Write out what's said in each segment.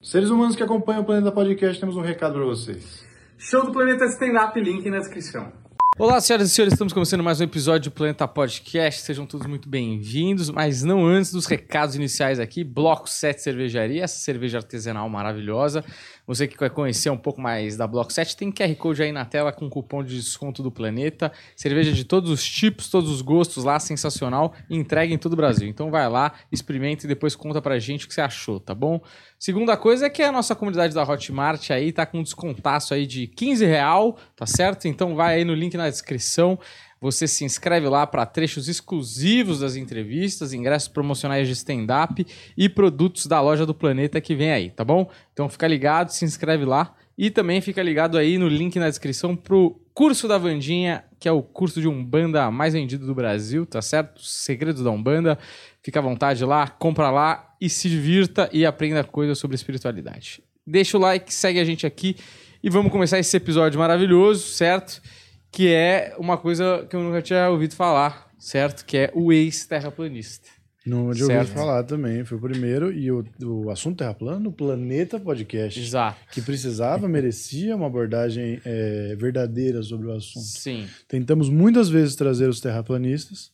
Seres humanos que acompanham o Planeta Podcast, temos um recado para vocês. Show do Planeta Stand-Up, link na descrição. Olá, senhoras e senhores, estamos começando mais um episódio do Planeta Podcast. Sejam todos muito bem-vindos, mas não antes dos recados iniciais aqui. Bloco 7 Cervejaria, essa cerveja artesanal maravilhosa. Você que quer conhecer um pouco mais da Bloco 7, tem QR Code aí na tela com cupom de desconto do Planeta. Cerveja de todos os tipos, todos os gostos lá, sensacional. Entrega em todo o Brasil. Então vai lá, experimenta e depois conta pra gente o que você achou, tá bom? Segunda coisa é que a nossa comunidade da Hotmart aí tá com um descontaço aí de 15 real, tá certo? Então vai aí no link na descrição. Você se inscreve lá para trechos exclusivos das entrevistas, ingressos promocionais de stand-up e produtos da loja do Planeta que vem aí, tá bom? Então fica ligado, se inscreve lá e também fica ligado aí no link na descrição pro curso da Vandinha, que é o curso de Umbanda mais vendido do Brasil, tá certo? Segredos da Umbanda. Fica à vontade lá, compra lá e se divirta e aprenda coisas sobre espiritualidade. Deixa o like, segue a gente aqui e vamos começar esse episódio maravilhoso, certo? Que é uma coisa que eu nunca tinha ouvido falar, certo? Que é o ex-terraplanista. Não tinha ouvido falar também, foi o primeiro. E o, o assunto Terra Plano, o Planeta Podcast. Exato. Que precisava, merecia uma abordagem é, verdadeira sobre o assunto. Sim. Tentamos muitas vezes trazer os terraplanistas,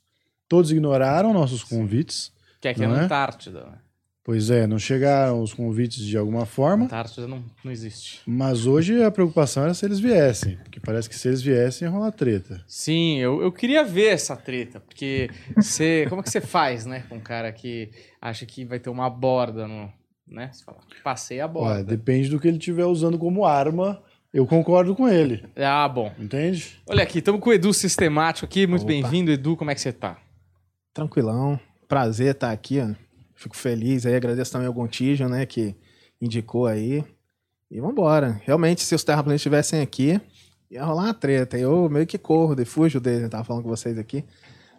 todos ignoraram nossos convites. Que é aqui é na? Antártida. Pois é, não chegaram os convites de alguma forma. Antártida não, não existe. Mas hoje a preocupação era se eles viessem. Porque parece que se eles viessem, ia rolar treta. Sim, eu, eu queria ver essa treta, porque você. Como é que você faz, né? Com um cara que acha que vai ter uma borda no. Né? Você fala, passei a Olha, borda. depende do que ele estiver usando como arma. Eu concordo com ele. Ah, bom. Entende? Olha aqui, estamos com o Edu Sistemático aqui. Muito bem-vindo, Edu. Como é que você tá? Tranquilão. Prazer estar aqui, ó. Fico feliz aí, agradeço também ao Gontijo, né, que indicou aí. E vambora. Realmente, se os terraplanistas estivessem aqui, ia rolar uma treta. Eu meio que corro, de fujo dele, eu tava falando com vocês aqui.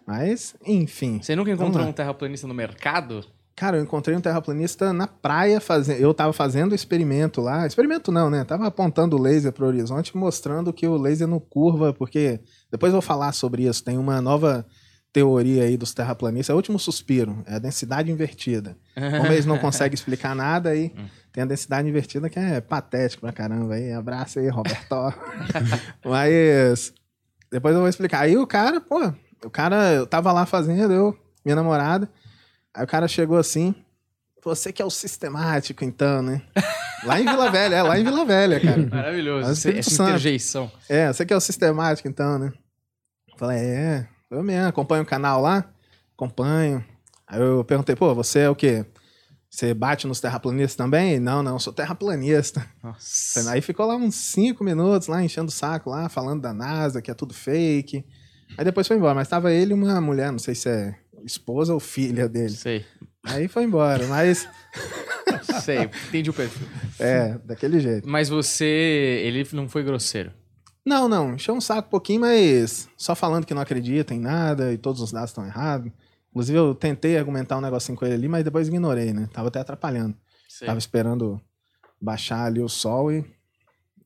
Mas, enfim. Você nunca encontrou Vamos um terraplanista no mercado? Cara, eu encontrei um terraplanista na praia, fazendo. eu tava fazendo experimento lá. Experimento não, né? Tava apontando o laser pro horizonte, mostrando que o laser não curva, porque depois eu vou falar sobre isso. Tem uma nova teoria aí dos terraplanistas, é o último suspiro, é a densidade invertida. Como eles não conseguem explicar nada, aí tem a densidade invertida que é patético pra caramba. Aí, abraço aí, Roberto. Mas depois eu vou explicar. Aí o cara, pô, o cara, eu tava lá fazendo, eu, minha namorada. Aí o cara chegou assim, você que é o sistemático, então, né? Lá em Vila Velha, é, lá em Vila Velha, cara. Maravilhoso. Espírito essa interjeição. É, você que é o sistemático, então, né? Eu Falei, é, eu mesmo, acompanho o canal lá? Acompanho. Aí eu perguntei, pô, você é o quê? Você bate nos terraplanistas também? Não, não, eu sou terraplanista. Nossa. Aí ficou lá uns cinco minutos lá, enchendo o saco lá, falando da NASA, que é tudo fake. Aí depois foi embora, mas tava ele e uma mulher, não sei se é esposa ou filha dele. Sei. Aí foi embora, mas Sei. Entendi o perfil. é, daquele jeito. Mas você. Ele não foi grosseiro. Não, não, encheu um saco um pouquinho, mas só falando que não acredita em nada e todos os dados estão errados. Inclusive, eu tentei argumentar um negocinho com ele ali, mas depois ignorei, né? Tava até atrapalhando. Sei. Tava esperando baixar ali o sol e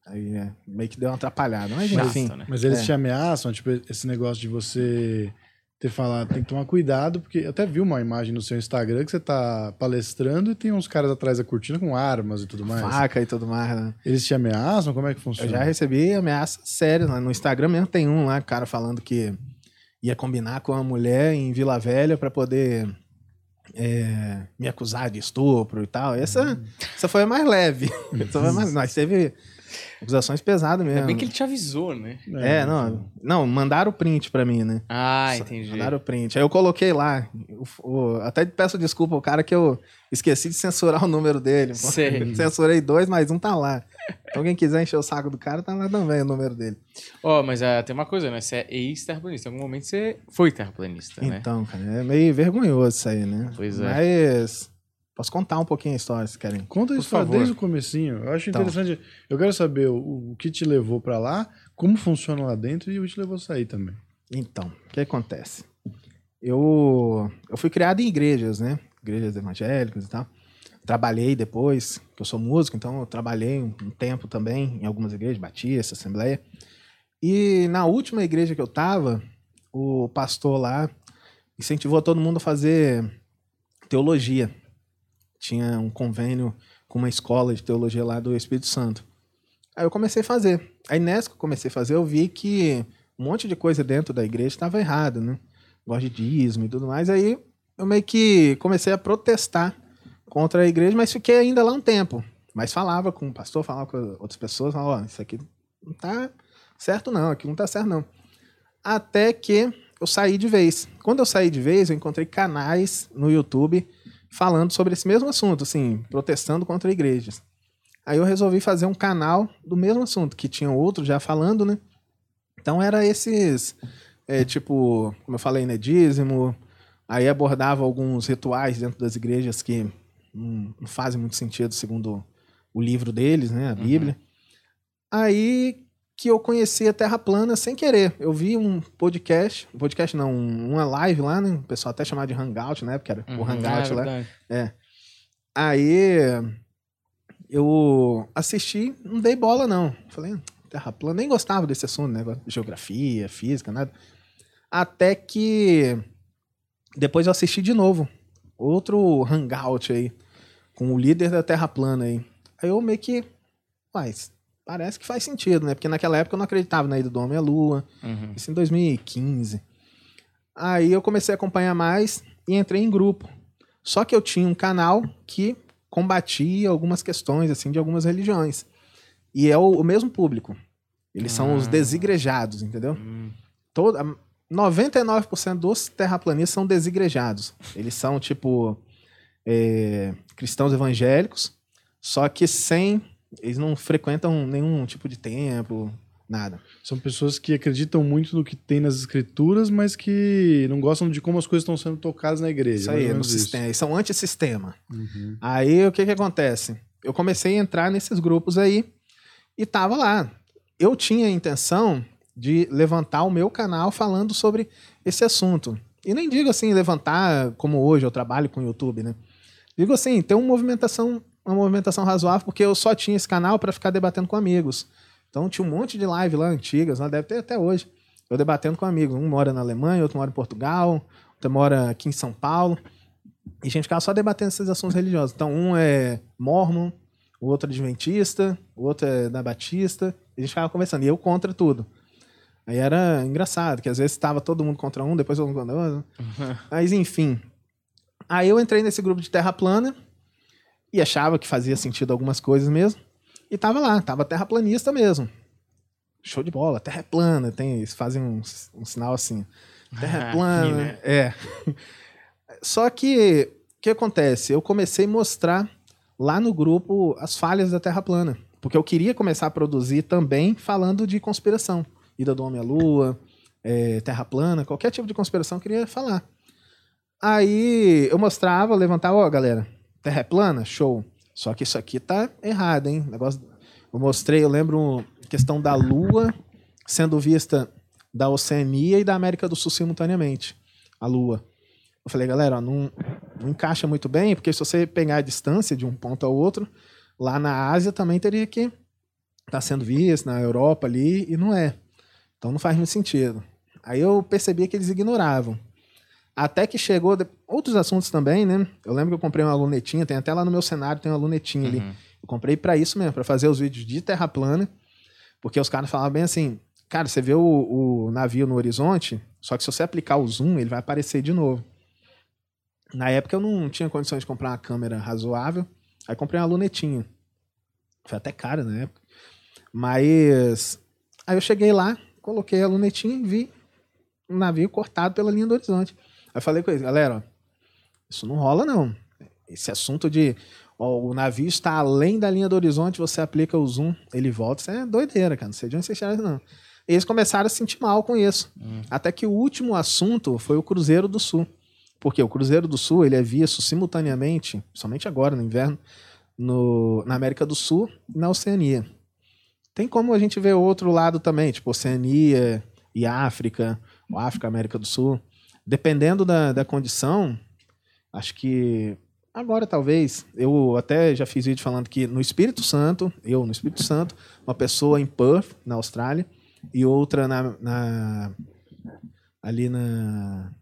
aí é, meio que deu uma atrapalhada. Mas Chato, enfim, né? Mas eles É. te ameaçam, tipo, esse negócio de você ter falado, tem que tomar cuidado, porque eu até vi uma imagem no seu Instagram que você tá palestrando e tem uns caras atrás da cortina com armas e tudo mais. faca e tudo mais, né? Eles te ameaçam? Como é que Eu funciona? já recebi ameaças sérias lá no Instagram mesmo. Tem um lá, cara falando que ia combinar com uma mulher em Vila Velha pra poder é, me acusar de estupro e tal. Essa, Hum. essa foi a mais leve. essa foi a mais, nós teve acusações pesadas mesmo. Ainda bem que ele te avisou, né? É, não, não, mandaram o print pra mim, né? Ah, entendi. Mandaram o print. Aí eu coloquei lá. o- o- até peço desculpa ao cara que eu esqueci de censurar o número dele. Sei. Censurei dois, mas um tá lá. Então quem quiser encher o saco do cara, tá lá também o número dele. Ó, mas ah, tem uma coisa, né? Você é ex-terraplanista. Em algum momento você foi terraplanista, né? Então, cara, é meio vergonhoso isso aí, né? Pois é. Mas posso contar um pouquinho a história, se querem. Conta Por isso pra- favor. desde o comecinho. Eu acho Então. interessante. Eu quero saber o, o que te levou pra lá, como funciona lá dentro e o que te levou a sair também. Então, o que acontece? Eu, eu fui criado em igrejas, né? Igrejas evangélicas e tal. Trabalhei depois, que eu sou músico, então eu trabalhei um, um tempo também em algumas igrejas, Batista, Assembleia. E na última igreja que eu tava, o pastor lá incentivou todo mundo a fazer teologia. Tinha um convênio com uma escola de teologia lá do Espírito Santo. Aí eu comecei a fazer. Aí nessa que eu comecei a fazer, eu vi que um monte de coisa dentro da igreja estava errado, né? Gosto de dízimo e tudo mais. Aí eu meio que comecei a protestar contra a igreja, mas fiquei ainda lá um tempo. Mas falava com o pastor, falava com outras pessoas, falava, ó, isso aqui não tá certo não, aqui não tá certo não. Até que eu saí de vez. Quando eu saí de vez, eu encontrei canais no YouTube falando sobre esse mesmo assunto, assim, protestando contra igrejas. Aí eu resolvi fazer um canal do mesmo assunto, que tinha outro já falando, né? Então era esses, é, tipo, como eu falei, né, dízimo, aí abordava alguns rituais dentro das igrejas que não, não fazem muito sentido segundo o livro deles, né, a Bíblia. Uhum. Aí que eu conheci a Terra Plana sem querer. Eu vi um podcast, um podcast não, uma live lá, né? O pessoal até chamava de Hangout, né? Porque era uhum, o Hangout é lá. É. Aí eu assisti, não dei bola não. Falei, Terra Plana, nem gostava desse assunto, né? Geografia, física, nada. Até que depois eu assisti de novo. Outro Hangout aí, com o líder da Terra Plana aí. Aí eu meio que, mas parece que faz sentido, né? Porque naquela época eu não acreditava na ida do homem à lua. Uhum. Isso em 2015. Aí eu comecei a acompanhar mais e entrei em grupo. Só que eu tinha um canal que combatia algumas questões, assim, de algumas religiões. E é o, o mesmo público. Eles são os ah. desigrejados, entendeu? Hum. Todo, 99% dos terraplanistas são desigrejados. Eles são, tipo, é, cristãos evangélicos, só que sem eles não frequentam nenhum tipo de templo, nada. São pessoas que acreditam muito no que tem nas escrituras, mas que não gostam de como as coisas estão sendo tocadas na igreja. Isso aí, no sistema. Eles são antissistema. Uhum. Aí o que que acontece? Eu comecei a entrar nesses grupos aí e tava lá. Eu tinha a intenção de levantar o meu canal falando sobre esse assunto. E nem digo assim, levantar como hoje eu trabalho com o YouTube, né? Digo assim, ter uma movimentação uma movimentação razoável, porque eu só tinha esse canal para ficar debatendo com amigos. Então tinha um monte de live lá antigas, lá deve ter até hoje. Eu debatendo com amigos. Um mora na Alemanha, outro mora em Portugal, outro mora aqui em São Paulo. E a gente ficava só debatendo esses assuntos religiosos. Então um é mormon, o outro é adventista, o outro é da Batista. E a gente ficava conversando. E eu contra tudo. Aí era engraçado, que às vezes estava todo mundo contra um, depois todo mundo contra outro. Mas enfim. Aí eu entrei nesse grupo de terra plana e achava que fazia sentido algumas coisas mesmo. E tava lá, tava terraplanista mesmo. Show de bola, terra é plana, tem, eles fazem um, um sinal assim. Terra é plana. né? É. Só que o que acontece? Eu comecei a mostrar lá no grupo as falhas da Terra plana. Porque eu queria começar a produzir também falando de conspiração. Ida do Homem à Lua, é, Terra plana, qualquer tipo de conspiração eu queria falar. Aí eu mostrava, levantava, ó, galera, Terra é plana? Show. Só que isso aqui tá errado, hein? Negócio... Eu mostrei, eu lembro questão da Lua sendo vista da Oceania e da América do Sul simultaneamente. A Lua. Eu falei, galera, ó, não, não encaixa muito bem, porque se você pegar a distância de um ponto ao outro, lá na Ásia também teria que estar tá sendo vista, na Europa ali, e não é. Então não faz muito sentido. Aí eu percebi que eles ignoravam. Até que chegou de... outros assuntos também, né? Eu lembro que eu comprei uma lunetinha, tem até lá no meu cenário, tem uma lunetinha uhum. ali. Eu comprei para isso mesmo, para fazer os vídeos de terra plana, porque os caras falavam bem assim, cara, você vê o, o, navio no horizonte, só que se você aplicar o zoom, ele vai aparecer de novo. Na época eu não tinha condições de comprar uma câmera razoável, aí comprei uma lunetinha. Foi até cara na época. Mas aí eu cheguei lá, coloquei a lunetinha e vi um navio cortado pela linha do horizonte. Aí falei com eles, galera, isso não rola não. Esse assunto de ó, o navio está além da linha do horizonte, você aplica o zoom, ele volta, isso é doideira, cara. Não sei de onde vocês tiraram não. E eles começaram a se sentir mal com isso. Hum. Até que o último assunto foi o Cruzeiro do Sul. Porque o Cruzeiro do Sul ele é visto simultaneamente, somente agora no inverno, no, na América do Sul e na Oceania. Tem como a gente ver outro lado também, tipo Oceania e África, ou África, América do Sul dependendo da, da condição, acho que agora talvez, eu até já fiz vídeo falando que no Espírito Santo, eu no Espírito Santo, uma pessoa em Perth, na Austrália, e outra na, na ali na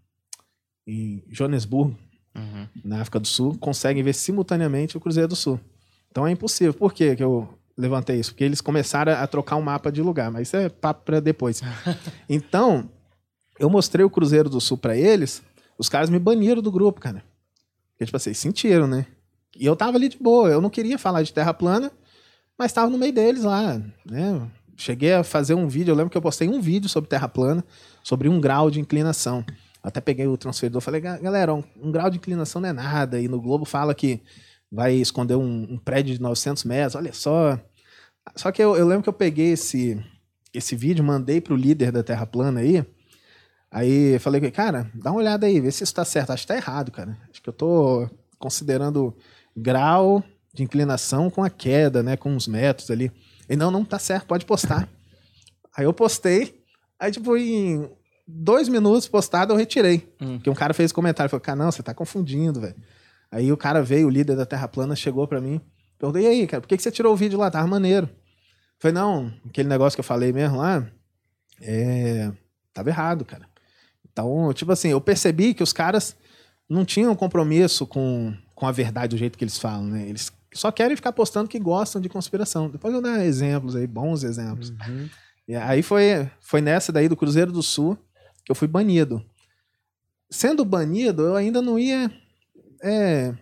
em Joanesburgo, uhum. na África do Sul, conseguem ver simultaneamente o Cruzeiro do Sul. Então é impossível. Por que que eu levantei isso? Porque eles começaram a trocar um mapa de lugar, mas isso é papo para depois. Então, eu mostrei o Cruzeiro do Sul para eles, os caras me baniram do grupo, cara. Porque, tipo assim, sentiram, né? E eu tava ali de boa, eu não queria falar de terra plana, mas tava no meio deles lá, né? Cheguei a fazer um vídeo, eu lembro que eu postei um vídeo sobre terra plana, sobre um grau de inclinação. Até peguei o transferidor, falei, galera, um, um grau de inclinação não é nada. E no Globo fala que vai esconder um, um prédio de 900 metros, olha só. Só que eu, eu lembro que eu peguei esse, esse vídeo, mandei pro líder da Terra Plana aí. Aí falei, cara, dá uma olhada aí, vê se isso tá certo. Acho que tá errado, cara. Acho que eu tô considerando grau de inclinação com a queda, né? Com os metros ali. E não, não tá certo, pode postar. Aí eu postei, aí tipo, em dois minutos postado eu retirei. Hum. Porque um cara fez comentário, falou, cara, não, você tá confundindo, velho. Aí o cara veio, o líder da Terra Plana, chegou pra mim, perguntou, e aí, cara, por que, que você tirou o vídeo lá? Tava maneiro. Falei, não, aquele negócio que eu falei mesmo lá, é... tava errado, cara. Então, tipo assim, eu percebi que os caras não tinham compromisso com, com a verdade do jeito que eles falam, né? Eles só querem ficar postando que gostam de conspiração. Depois eu dar exemplos aí, bons exemplos. Uhum. E aí foi, foi nessa daí do Cruzeiro do Sul que eu fui banido. Sendo banido, eu ainda não ia é,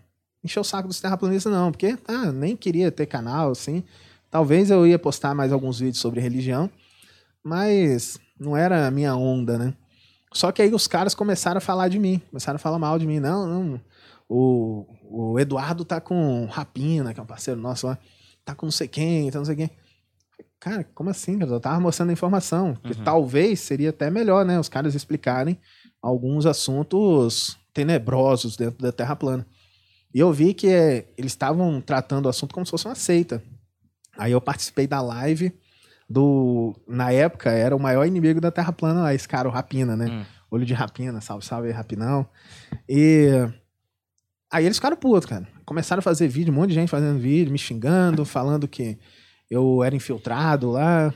encher o saco dos terraplanistas, não, porque ah, nem queria ter canal, assim. Talvez eu ia postar mais alguns vídeos sobre religião, mas não era a minha onda, né? Só que aí os caras começaram a falar de mim, começaram a falar mal de mim. Não, não, o, o Eduardo tá com Rapina, que é um parceiro nosso lá, tá com não sei quem, tá não sei quem. Cara, como assim? Eu tava mostrando a informação. Que Uhum. talvez seria até melhor, né? Os caras explicarem alguns assuntos tenebrosos dentro da Terra plana. E eu vi que é, eles estavam tratando o assunto como se fosse uma seita. Aí eu participei da live do. Na época, era o maior inimigo da Terra plana lá, esse cara, o Rapina, né? Hum. Olho de Rapina, salve, salve aí, Rapinão. E. Aí eles ficaram putos, cara. Começaram a fazer vídeo, um monte de gente fazendo vídeo, me xingando, falando que eu era infiltrado lá.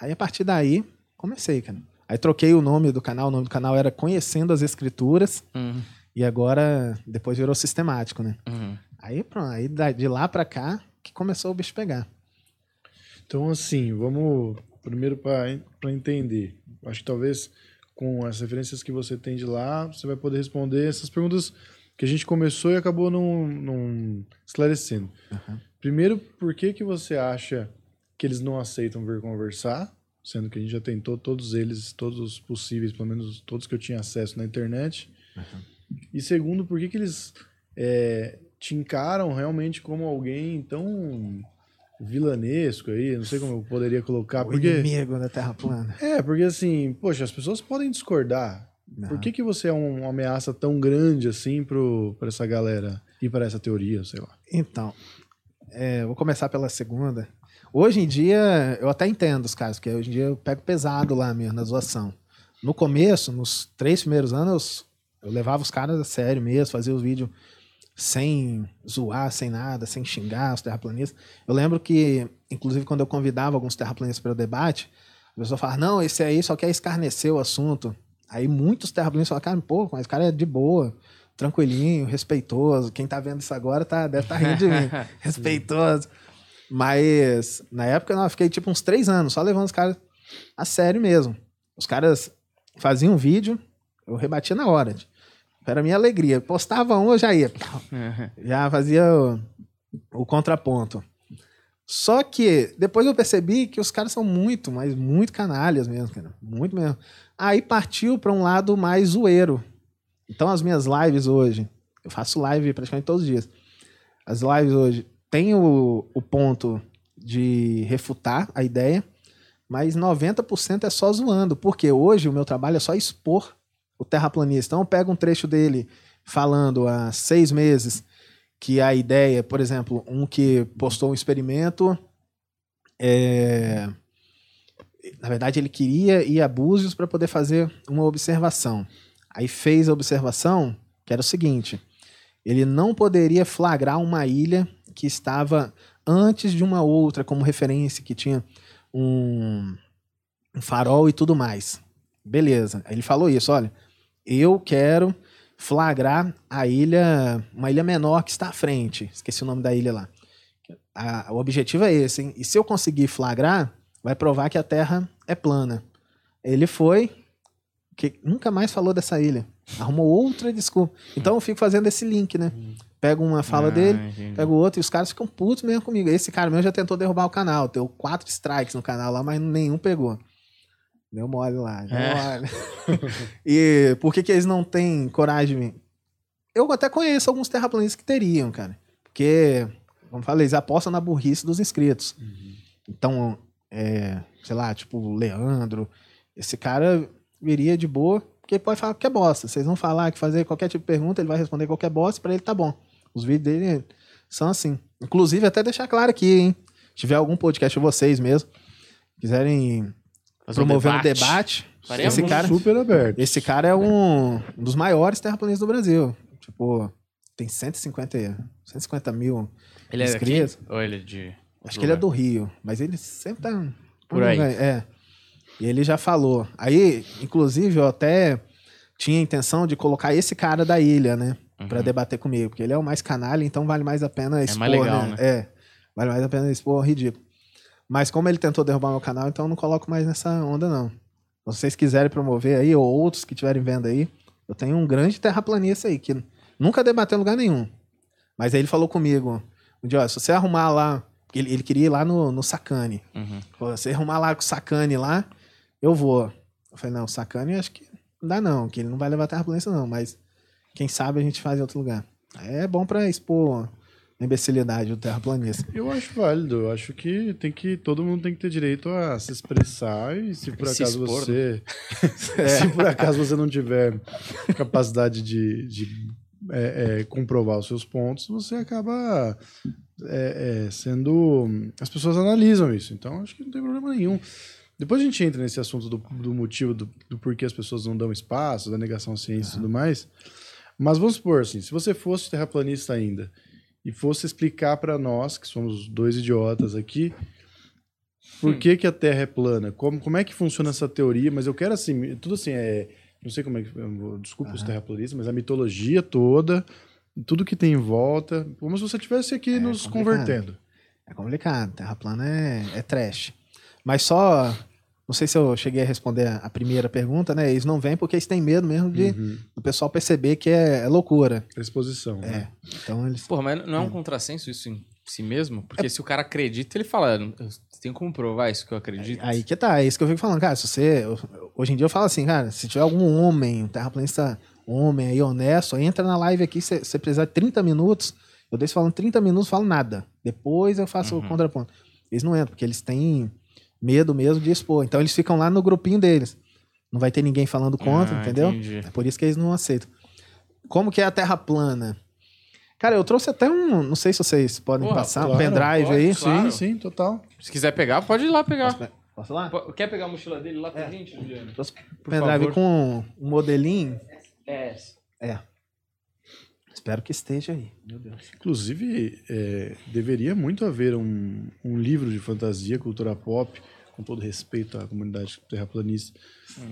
Aí a partir daí, comecei, cara. Aí troquei o nome do canal, o nome do canal era Conhecendo as Escrituras, Uhum. e agora depois virou sistemático, né? Uhum. Aí pronto, aí de lá pra cá que começou o bicho pegar. Então, assim, vamos primeiro para entender. Acho que talvez com as referências que você tem de lá, você vai poder responder essas perguntas que a gente começou e acabou não, não esclarecendo. Primeiro, por que, que você acha que eles não aceitam vir conversar? Sendo que a gente já tentou todos eles, todos os possíveis, pelo menos todos que eu tinha acesso na internet. E segundo, por que, que eles é, te encaram realmente como alguém tão vilanesco aí? Não sei como eu poderia colocar. o Porque, inimigo da Terra plana. é, porque assim, poxa, as pessoas podem discordar. Por que, que você é um- uma ameaça tão grande assim pro, pra essa galera e para essa teoria, sei lá? Então, é, vou começar pela segunda. Hoje em dia, eu até entendo os caras, porque hoje em dia eu pego pesado lá mesmo, na zoação. No começo, nos três primeiros anos, eu levava os caras a sério mesmo, fazia os vídeos sem zoar, sem nada, sem xingar os terraplanistas. Eu lembro que, inclusive, quando eu convidava alguns terraplanistas para o debate, a pessoa falava, não, esse aí só quer escarnecer o assunto. Aí muitos terraplanistas falavam, cara, pô, mas o cara é de boa, tranquilinho, respeitoso. Quem tá vendo isso agora tá, deve estar rindo de mim. respeitoso. Mas na época não, eu fiquei tipo uns três anos só levando os caras a sério mesmo. Os caras faziam um vídeo, eu rebatia na hora. Era a minha alegria. Postava um, eu já ia. Já fazia o, o contraponto. Só que depois eu percebi que os caras são muito, mas muito canalhas mesmo, cara. Muito mesmo. Aí partiu para um lado mais zoeiro. Então as minhas lives hoje, eu faço live praticamente todos os dias. As lives hoje tem o, o ponto de refutar a ideia, mas 90% é só zoando, porque hoje o meu trabalho é só expor o terraplanista. Então eu pego um trecho dele falando há seis meses que a ideia, por exemplo, um que postou um experimento, é, na verdade ele queria ir a Búzios para poder fazer uma observação. Aí fez a observação, que era o seguinte: ele não poderia flagrar uma ilha que estava antes de uma outra como referência, que tinha um, um farol e tudo mais. Beleza. Ele falou isso, olha, eu quero flagrar a ilha, uma ilha menor que está à frente. Esqueci o nome da ilha lá. a- o objetivo é esse, hein? E se eu conseguir flagrar, vai provar que a Terra é plana. Ele foi, que nunca mais falou dessa ilha. Arrumou outra desculpa. Então eu fico fazendo esse link, né? Pego uma fala Ah, dele, entendi. pego outra e os caras ficam putos mesmo comigo. Esse cara mesmo já tentou derrubar o canal. Deu quatro strikes no canal lá, mas nenhum pegou. Deu mole lá, deu É. mole. e por que, que eles não têm coragem de vir? Eu até conheço alguns terraplanistas que teriam, cara. Porque, como falei, eles apostam na burrice dos inscritos. Então, é, sei lá, tipo, o Leandro, esse cara viria de boa, porque ele pode falar qualquer bosta. Vocês vão falar que fazer qualquer tipo de pergunta, ele vai responder qualquer bosta, pra ele tá bom. Os vídeos dele são assim. Inclusive, até deixar claro aqui, hein? Se tiver algum podcast de vocês mesmo, quiserem Fazer um promover um debate. debate, esse cara, Super aberto. esse cara é um, um dos maiores terraplanistas do Brasil. Tipo, tem 150, 150 mil Ele é daqui? inscritos. Ou ele é de. Acho que ele é do Rio, mas ele sempre tá. Por aí. É. E ele já falou. Aí, inclusive, eu até tinha a intenção de colocar esse cara da ilha, né? Pra debater comigo, porque ele é o mais canalha, então vale mais a pena expor, mais legal, né? É. Vale mais a pena expor o ridículo. Mas como ele tentou derrubar meu canal, então eu não coloco mais nessa onda, não. Então, se vocês quiserem promover aí, ou outros que estiverem vendo aí, eu tenho um grande terraplanista aí, que nunca debateu em lugar nenhum. Mas aí ele falou comigo, um dia, ó, se você arrumar lá, ele, ele queria ir lá no, no Sacane. Uhum. Falou, se arrumar lá com o Sacane lá, eu vou. Eu falei, não, o Sacane acho que não dá não, que ele não vai levar terraplanista não, mas quem sabe a gente faz em outro lugar. É bom pra expor imbecilidade do terraplanista. Eu acho válido. Eu acho que tem que todo mundo tem que ter direito a se expressar e se por Se acaso expor, você se por acaso você não tiver capacidade de, de, é, é, comprovar os seus pontos, você acaba é, é, sendo as pessoas analisam isso. Então acho que não tem problema nenhum. Depois a gente entra nesse assunto do, do motivo do, do porquê as pessoas não dão espaço, da negação à ciência e tudo mais. Mas vamos supor assim, se você fosse terraplanista ainda e fosse explicar para nós, que somos dois idiotas aqui, por que, que a Terra é plana? Como, como é que funciona essa teoria? Mas eu quero assim, tudo assim, é, não sei como é que. Desculpa os terraplanistas, mas a mitologia toda, tudo que tem em volta, como se você estivesse aqui nos complicado. convertendo. É complicado, terra plana é, é trash. Mas só, não sei se eu cheguei a responder a, primeira pergunta, né? Eles não vêm porque eles têm medo mesmo de Uhum. do pessoal perceber que é, é loucura. Exposição. É. né? Então eles. Porra, mas não é um contrassenso isso em si mesmo? Porque se o cara acredita, ele fala, tenho como provar isso que eu acredito. Aí que tá, é isso que eu fico falando, cara. Se você. eu- Hoje em dia eu falo assim, cara, se tiver algum homem, um terraplanista homem aí honesto, entra na live aqui, se você precisar de 30 minutos, eu deixo falando 30 minutos, falo nada. Depois eu faço Uhum. o contraponto. Eles não entram, porque eles têm medo mesmo de expor. Então eles ficam lá no grupinho deles. Não vai ter ninguém falando contra, Ah, entendeu? entendi. É por isso que eles não aceitam. Como que é a Terra plana? Cara, eu trouxe até um. Não sei se vocês podem Porra, passar, um claro, pendrive pode, aí. claro. Sim, sim, total. Se quiser pegar, pode ir lá pegar. Posso, posso lá? Quer pegar a mochila dele lá pra gente, Juliano? Trouxe um pendrive favor. com um modelinho. É. É. Espero que esteja aí. Meu Deus. Inclusive, é, deveria muito haver um, um livro de fantasia, cultura pop, com todo respeito à comunidade terraplanista.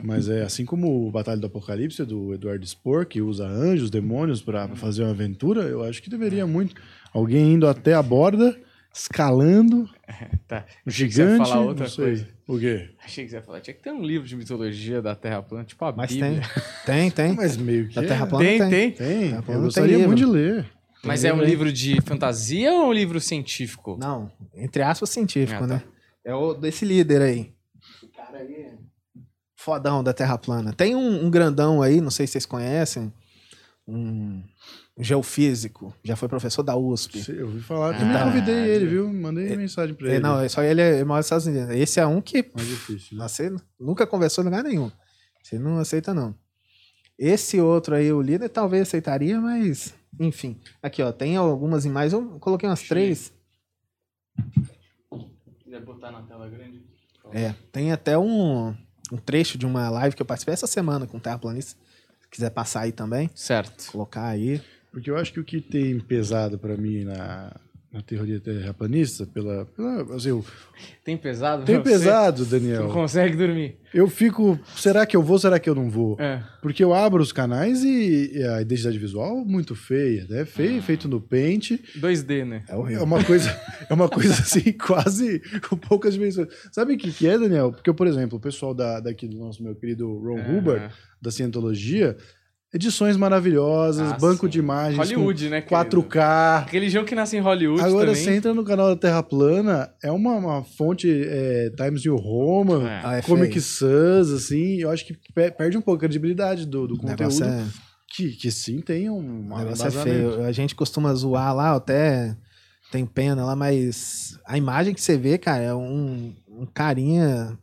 Mas é assim como o Batalha do Apocalipse, do Eduardo Spohr, que usa anjos, demônios para fazer uma aventura, eu acho que deveria muito. Alguém indo até a borda, escalando, Tá. ia gigante. falar outra não sei. coisa. O quê? Achei que você ia falar. Tinha que ter um livro de mitologia da Terra plana, tipo a Mas Bíblia. tem. Tem, tem. Mas meio que. Da é. Terra plana Tem, tem. tem. Tem. Terra Eu plana tem gostaria muito de ler. Mas Tem é um livro de fantasia ou um livro científico? Não, entre aspas, científico, Ah, tá. né? É o desse líder aí. Esse cara aí é fodão da Terra plana. Tem um, um grandão aí, não sei se vocês conhecem, um geofísico, já foi professor da USP. Eu ouvi falar. Ah, Eu nem convidei ele, viu? Mandei mensagem pra ele. É, não, é só ele é mora nos Estados Unidos. Esse é um que Mais difícil. né? Você nunca conversou em lugar nenhum. Você não aceita, não. Esse outro aí, o líder, talvez aceitaria, mas. Enfim. Aqui, ó, tem algumas imagens. Eu coloquei umas três. quiser botar na tela grande. É. Tem até um, um trecho de uma live que eu participei essa semana com o Terraplanista. Se quiser passar aí também, Certo. colocar aí. Porque eu acho que o que tem pesado pra mim na, na teoria terraplanista, pela, pela assim, eu- Tem pesado? tem pesado, Você Daniel. não consegue dormir. Eu fico, será que eu vou, será que eu não vou? É. Porque eu abro os canais e, e a identidade visual muito feia, né? Feio, feito no Paint. 2D, né? É É uma coisa, é uma coisa assim, quase com poucas dimensões. Sabe o que, que é, Daniel? Porque, por exemplo, o pessoal da, daqui do nosso meu querido Ron Aham. Hubbard, da Cientologia, edições maravilhosas, Ah, banco sim. de imagens Hollywood, né, com 4K. Religião que nasce em Hollywood Agora, também. você entra no canal da Terra Plana, é uma, uma fonte é, Times New Roman, É. Ah, é Comic. Sans, assim, eu acho que pe- perde um pouco a credibilidade do, do conteúdo, é, que, que sim tem um o negócio é feio. A gente costuma zoar lá, até tem pena lá, mas a imagem que você vê, cara, é um, um carinha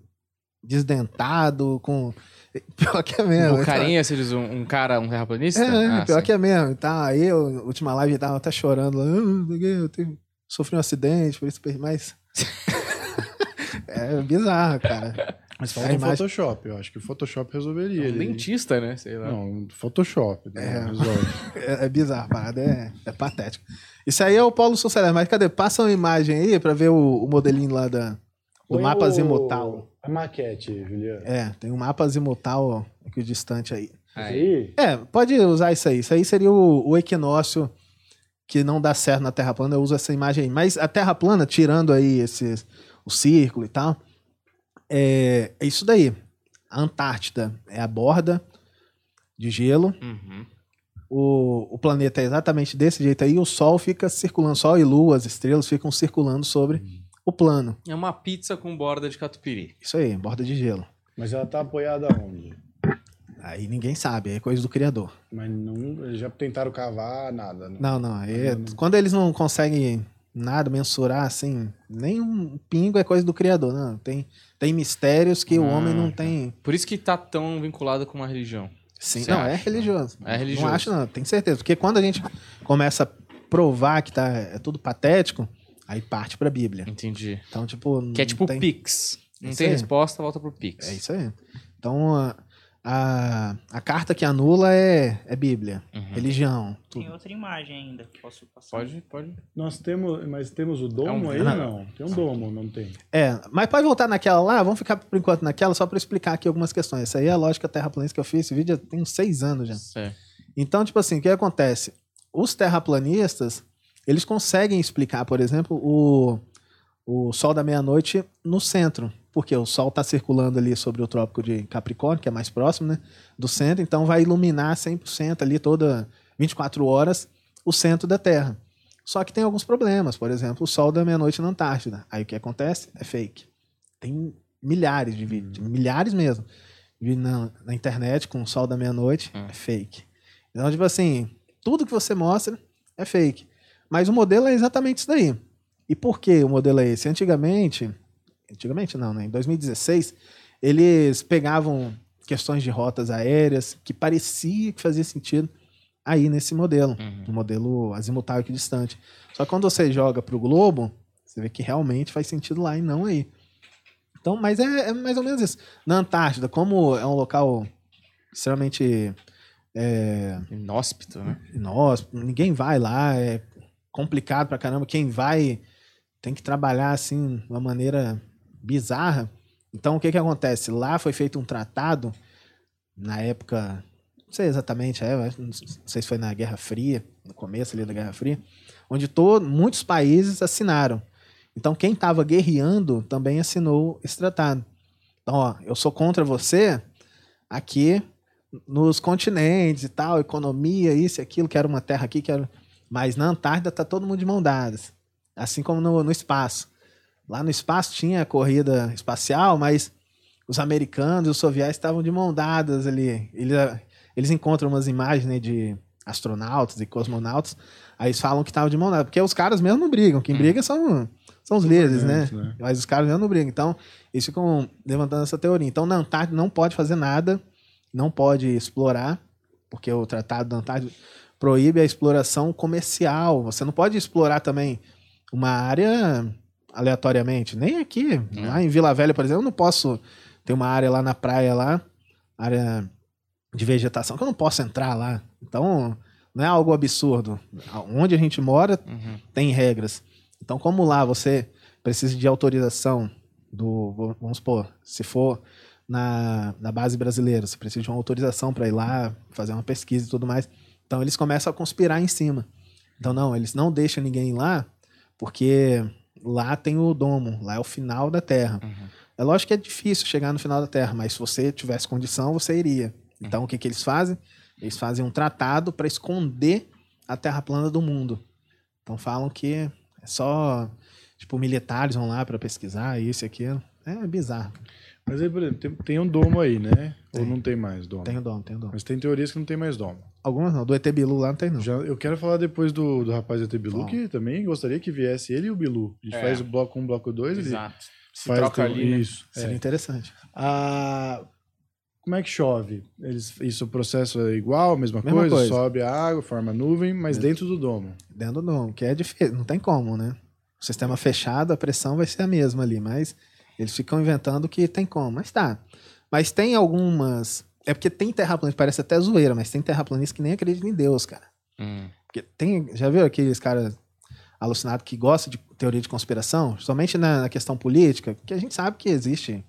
desdentado, com. Pior que é mesmo. O carinha, você diz um, um cara, um terraplanista? É, Ah, pior sim. que é mesmo. Tá, aí, eu, na última live, eu tava até chorando lá. "Ah, eu tenho- sofri um acidente, por isso perdi mais. é bizarro, cara. Mas A falta um imagem- Photoshop, eu acho que o Photoshop resolveria Um ele. dentista, né? Sei lá. Não, Photoshop, né? É. É, é bizarro, a parada é, é patético. Isso aí é o Paulo Sucesso, mas cadê? Passa uma imagem aí pra ver o, o modelinho lá da, do Põe mapa o-. A maquete, Juliano. É, tem um mapa azimutal aqui distante aí. Aí. É, pode usar isso aí. Isso aí seria o, o equinócio que não dá certo na Terra plana. Eu uso essa imagem aí. Mas a Terra plana, tirando aí esses, o círculo e tal, é, é isso daí. A Antártida é a borda de gelo. Uhum. O, o planeta é exatamente desse jeito aí. O Sol fica circulando. Sol e Lua, as estrelas ficam circulando sobre o plano. É uma pizza com borda de catupiry. Isso aí, borda de gelo. Mas ela tá apoiada onde? Aí ninguém sabe, é coisa do Criador. Mas não, já tentaram cavar, nada. né? Não, não. é- quando eles não conseguem nada mensurar, assim, nem um pingo é coisa do Criador. Não, tem, tem mistérios que o Ah, homem não tá. tem. Por isso que tá tão vinculado com uma religião. Sim, Você não, acha? é religioso. É religioso. Não acho, não, tenho certeza. Porque quando a gente começa a provar que tá, é tudo patético, aí parte pra Bíblia. Entendi. Então, tipo. Que é não tipo tem... Pix. Não tem aí. resposta, volta pro Pix. É isso aí. Então, a, a, a carta que anula é, é Bíblia, Uhum. religião. Tudo. Tem outra imagem ainda. Posso passar? Pode, pode. Nós temos, mas temos o domo É um aí? vírus. Não, tem um domo, não tem. É, mas pode voltar naquela lá, vamos ficar por enquanto naquela, só para explicar aqui algumas questões. Essa aí é a lógica terraplanista que eu fiz, esse vídeo já tem uns seis anos já. Certo. Então, tipo assim, o que acontece? Os terraplanistas, eles conseguem explicar, por exemplo, o, o Sol da meia-noite no centro, porque o Sol está circulando ali sobre o Trópico de Capricórnio, que é mais próximo, né, do centro, então vai iluminar 100% ali toda 24 horas o centro da Terra. Só que tem alguns problemas, por exemplo, o Sol da meia-noite na Antártida. Aí o que acontece? É fake. Tem milhares de vídeos, milhares mesmo, de na, na internet com o Sol da meia-noite, Hum. é fake. Então, tipo assim, tudo que você mostra é fake. Mas o modelo é exatamente isso daí. E por que o modelo é esse? Antigamente, antigamente não, né? Em 2016, eles pegavam questões de rotas aéreas que parecia que fazia sentido aí nesse modelo, Uhum. no modelo azimutal equidistante. Só que quando você joga para o globo, você vê que realmente faz sentido lá e não aí. Então, mas é, é mais ou menos isso. Na Antártida, como é um local extremamente é, Inóspito, né? inóspito, ninguém vai lá, é complicado pra caramba. Quem vai tem que trabalhar assim de uma maneira bizarra. Então, o que que acontece? Lá foi feito um tratado na época, não sei exatamente, é, não sei se foi na Guerra Fria, no começo ali da Guerra Fria, onde todo, muitos países assinaram. Então, quem estava guerreando também assinou esse tratado. Então, ó, eu sou contra você aqui nos continentes e tal, economia, isso e aquilo, quero uma terra aqui, quero. Mas na Antártida tá todo mundo de mão dadas. Assim como no, no espaço. Lá no espaço tinha a corrida espacial, mas os americanos e os soviéticos estavam de mão dadas ali. Eles, eles encontram umas imagens né, de astronautas e cosmonautas, aí eles falam que estavam de mão dadas, porque os caras mesmo não brigam. Quem briga são, são os líderes, né? Né? Mas os caras mesmo não brigam. Então, eles ficam levantando essa teoria. Então, na Antártida não pode fazer nada, não pode explorar, porque o Tratado da Antártida proíbe a exploração comercial. Você não pode explorar também uma área aleatoriamente. Nem aqui. Lá em Vila Velha, por exemplo, eu não posso ter uma área lá na praia lá, área de vegetação, que eu não posso entrar lá. Então, não é algo absurdo. Onde a gente mora Uhum. tem regras. Então, como lá você precisa de autorização do, vamos supor, se for na, na base brasileira, você precisa de uma autorização para ir lá fazer uma pesquisa e tudo mais. Então, eles começam a conspirar em cima. Então, não, eles não deixam ninguém lá porque lá tem o domo, lá é o final da Terra. É lógico que é difícil chegar no final da Terra, mas se você tivesse condição, você iria. Então, o que, que eles fazem? Eles fazem um tratado para esconder a Terra plana do mundo. Então, falam que é só, tipo, militares vão lá para pesquisar isso e aquilo. É bizarro. Mas aí, por exemplo, tem, tem um domo aí, né? Ou Tem. não tem mais domo? Tem o domo, tem o domo. Mas tem teorias que não tem mais domo. Algumas não, do ET Bilu lá não tem não. Já, eu quero falar depois do, do rapaz do ET Bilu, Bom. que também gostaria que viesse ele e o Bilu. A gente É. faz o bloco 1, bloco 2, ele Exato. Se faz troca ali, né? Isso. Seria é. interessante. Ah, como é que chove? Eles, isso o processo é igual, mesma, Mesma coisa, coisa. sobe a água, forma nuvem, mas dentro do domo. Dentro do domo, que é difícil, não tem como, né? O sistema fechado, a pressão vai ser a mesma ali, mas eles ficam inventando que tem como. Mas tá. Mas tem algumas. É porque tem terraplanista, parece até zoeira, mas tem terraplanista que nem acredita em Deus, cara. Hum. Porque tem. Já viu aqueles caras alucinados que gostam de teoria de conspiração? Somente na, na questão política, que a gente sabe que existe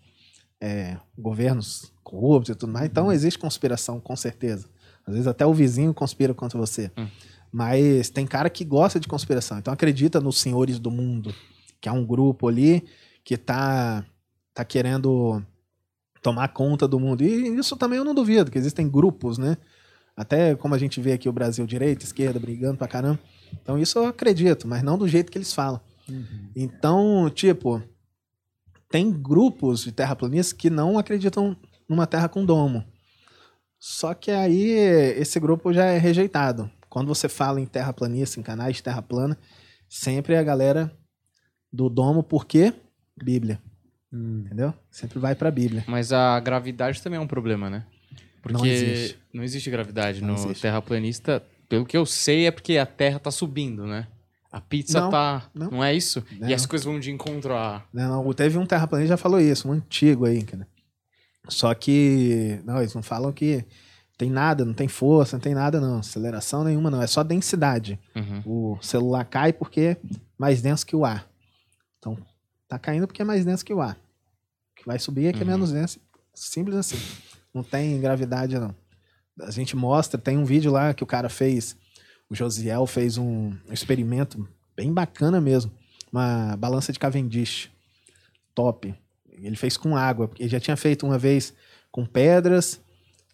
é, governos corruptos e tudo mais, então existe conspiração, com certeza. Às vezes até o vizinho conspira contra você. Hum. Mas tem cara que gosta de conspiração, então acredita nos senhores do mundo, que é um grupo ali que tá, tá querendo tomar conta do mundo. E isso também eu não duvido, que existem grupos, né? Até como a gente vê aqui o Brasil, direita, esquerda, brigando pra caramba. Então isso eu acredito, mas não do jeito que eles falam. Então, tipo, tem grupos de terraplanistas que não acreditam numa terra com domo. Só que aí esse grupo já é rejeitado. Quando você fala em terraplanista, em canais de terra plana, sempre é a galera do domo, por quê? Bíblia, entendeu? Sempre vai pra Bíblia. Mas a gravidade também é um problema, né? Porque Não existe. não existe gravidade Não no existe. terraplanista. Pelo que eu sei, é porque a Terra tá subindo, né? A pizza Não, tá. Não. não. é isso? Não. E as coisas vão de encontro a. Não, não, teve um terraplanista que já falou isso, um antigo aí, cara. Só que, não, eles não falam que tem nada, não tem força, não tem nada não, aceleração nenhuma não, é só densidade. Uhum. O celular cai porque é mais denso que o ar. Então, tá caindo porque é mais denso que o ar. O que vai subir é que é Uhum. menos denso. Simples assim. Não tem gravidade, não. A gente mostra, tem um vídeo lá que o cara fez, o Josiel fez um experimento bem bacana mesmo. Uma balança de Cavendish. Top. Ele fez com água. porque Ele já tinha feito uma vez com pedras,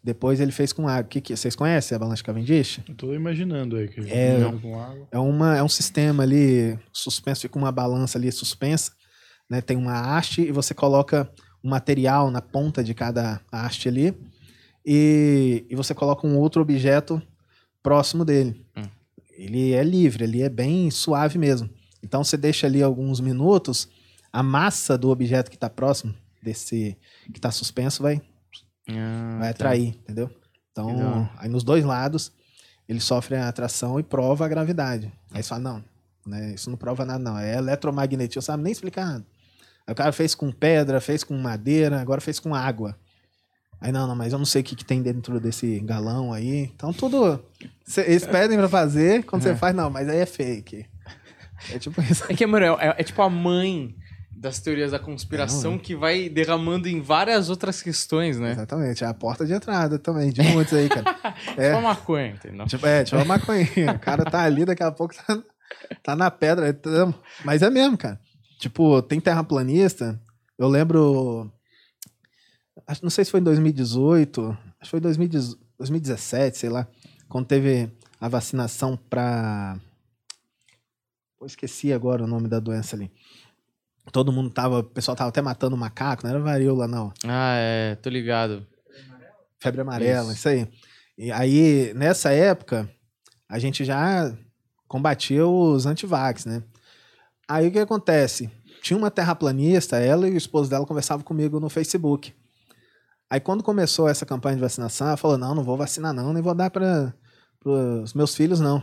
depois ele fez com água. Que, que, vocês conhecem a balança de Cavendish? Eu tô imaginando aí que É. com água. É, uma, é um sistema ali suspenso, fica uma balança ali suspensa, né? Tem uma haste e você coloca um material na ponta de cada haste ali e, e você coloca um outro objeto próximo dele. Hum. Ele é livre, ele é bem suave mesmo. Então você deixa ali alguns minutos, a massa do objeto que está próximo desse que está suspenso vai Ah, vai tá. atrair, entendeu? Que da Então, aí nos dois lados, ele sofre a atração e prova a gravidade. Aí você fala, não, né, isso não prova nada, não. É eletromagnetismo, sabe nem explicar nada. Aí o cara fez com pedra, fez com madeira, agora fez com água. Aí, não, não, mas eu não sei o que, que tem dentro desse galão aí. Então, tudo. cê- eles pedem pra fazer, quando você faz, não, mas aí é fake. É tipo isso. É que, mano, é, é tipo a mãe das teorias da conspiração Não, que vai derramando em várias outras questões, né? Exatamente, é a porta de entrada também, de muitos aí, cara. É. Tipo a maconha, entendeu? Tipo, é, tipo uma maconhinha. O cara tá ali, daqui a pouco tá, tá na pedra. Mas é mesmo, cara. Tipo, tem terraplanista. Eu lembro. acho- Não sei se foi em 2018, acho que foi em 2010 2017, sei lá, quando teve a vacinação pra. Eu esqueci agora o nome da doença ali. Todo mundo tava. O pessoal tava até matando macaco, não era varíola, não. Ah, é, tô ligado. Febre amarela, Isso. isso, aí. E aí, nessa época, a gente já combatia os antivax, né? Aí o que acontece? Tinha uma terraplanista, ela e o esposo dela conversavam comigo no Facebook. Aí quando começou essa campanha de vacinação, ela falou: não, não vou vacinar, não, nem vou dar para os meus filhos, não.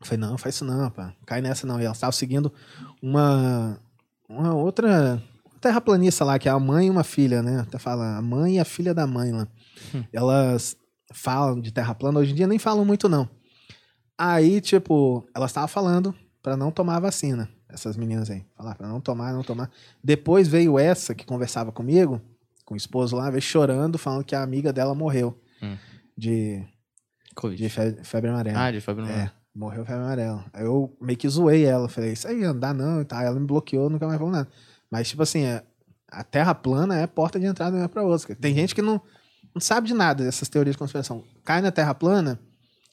Eu falei, não, faz isso não, pá. Cai nessa não. E ela estava seguindo uma, uma outra terraplanista lá, que é a mãe e uma filha, né? Até fala a mãe e a filha da mãe lá. Elas falam de terra plana, hoje em dia nem falam muito, não. Aí, tipo, elas estavam falando para não tomar a vacina. Essas meninas aí. Falar pra não tomar, não tomar. Depois veio essa que conversava comigo, com o esposo lá, veio chorando, falando que a amiga dela morreu Hum. de, Covid. de fe- febre amarela. Ah, de febre É, amarela. morreu febre amarela. Aí eu meio que zoei ela. Falei, isso aí não dá não e tal. Ela me bloqueou, nunca mais falou nada. Mas, tipo assim, é- a terra plana é a porta de entrada mesmo pra outra. Tem gente que não, não sabe de nada dessas teorias de conspiração. Cai na terra plana,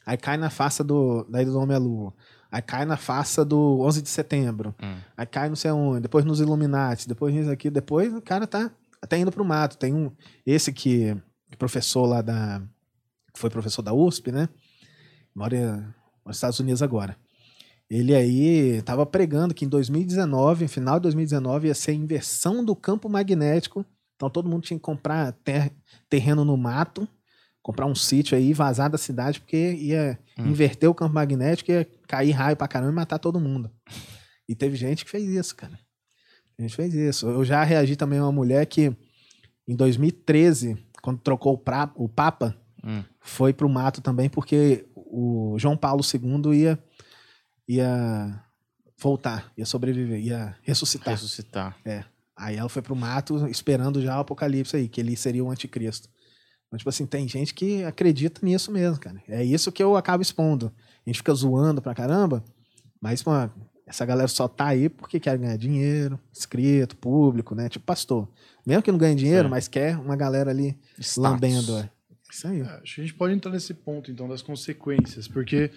aí cai na face do, da ida do homem à lua. Aí cai na face do 11 de setembro. Hum. Aí cai não sei onde. Depois nos Illuminati. Depois nisso aqui. Depois o cara tá até indo pro mato. Tem um... Esse que... Professor lá da... Que foi professor da USP, né? Mora nos Estados Unidos agora. Ele aí estava pregando que em 2019, no final de 2019, ia ser a inversão do campo magnético. Então todo mundo tinha que comprar ter- terreno no mato, comprar um sítio aí, vazar da cidade, porque ia Hum. inverter o campo magnético, ia cair raio pra caramba e matar todo mundo. E teve gente que fez isso, cara. A gente fez isso. Eu já reagi também a uma mulher que, em 2013, quando trocou o, pra- o Papa, Hum. foi pro mato também, porque o João Paulo II ia, ia voltar, ia sobreviver, ia ressuscitar. Ressuscitar. Aí ela foi pro mato esperando já o apocalipse aí, que ele seria o anticristo. Então, tipo assim, tem gente que acredita nisso mesmo, cara. É isso que eu acabo expondo. A gente fica zoando pra caramba, mas, mano, essa galera só tá aí porque quer ganhar dinheiro, inscrito, público, né? Tipo pastor. Mesmo que não ganhe dinheiro, Sim. mas quer uma galera ali Status. lambendo. É. Isso aí. Acho que a gente pode entrar nesse ponto, então, das consequências, porque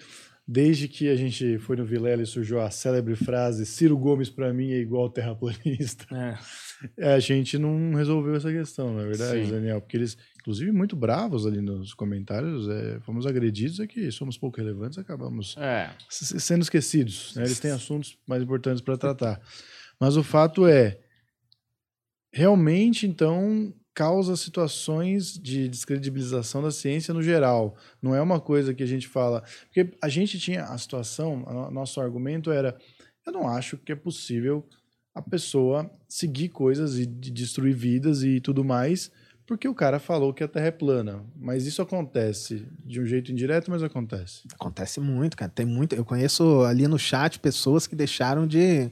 desde que a gente foi no Vilela e surgiu a célebre frase Ciro Gomes pra mim é igual terraplanista, É. a gente não resolveu essa questão, não é verdade, Sim. Daniel? Porque eles, inclusive, muito bravos ali nos comentários, é, fomos agredidos, é que somos pouco relevantes, acabamos É. sendo esquecidos. né? Eles têm assuntos mais importantes para tratar. Mas o fato é, realmente, então, causa situações de descredibilização da ciência no geral. Não é uma coisa que a gente fala. Porque a gente tinha a situação, a no- nosso argumento era: eu não acho que é possível a pessoa seguir coisas e de destruir vidas e tudo mais. Porque o cara falou que a Terra é plana. Mas isso acontece de um jeito indireto, mas acontece. Acontece muito, cara. Tem muito. Eu conheço ali no chat pessoas que deixaram de.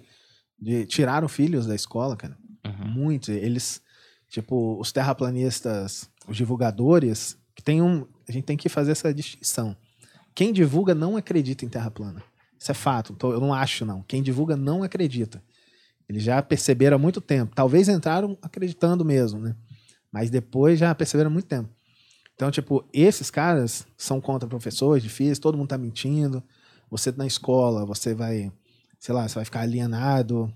de tiraram filhos da escola, cara. Uhum. Muitos. Eles, tipo, os terraplanistas, os divulgadores, que tem um. A gente tem que fazer essa distinção. Quem divulga não acredita em terra plana. Isso é fato. Tô- Eu não acho, não. Quem divulga não acredita. Eles já perceberam há muito tempo. Talvez entraram acreditando mesmo, né? Mas depois já perceberam há muito tempo. Então, tipo, esses caras são contra professores de física, todo mundo tá mentindo. Você na escola, você vai, sei lá, você vai ficar alienado.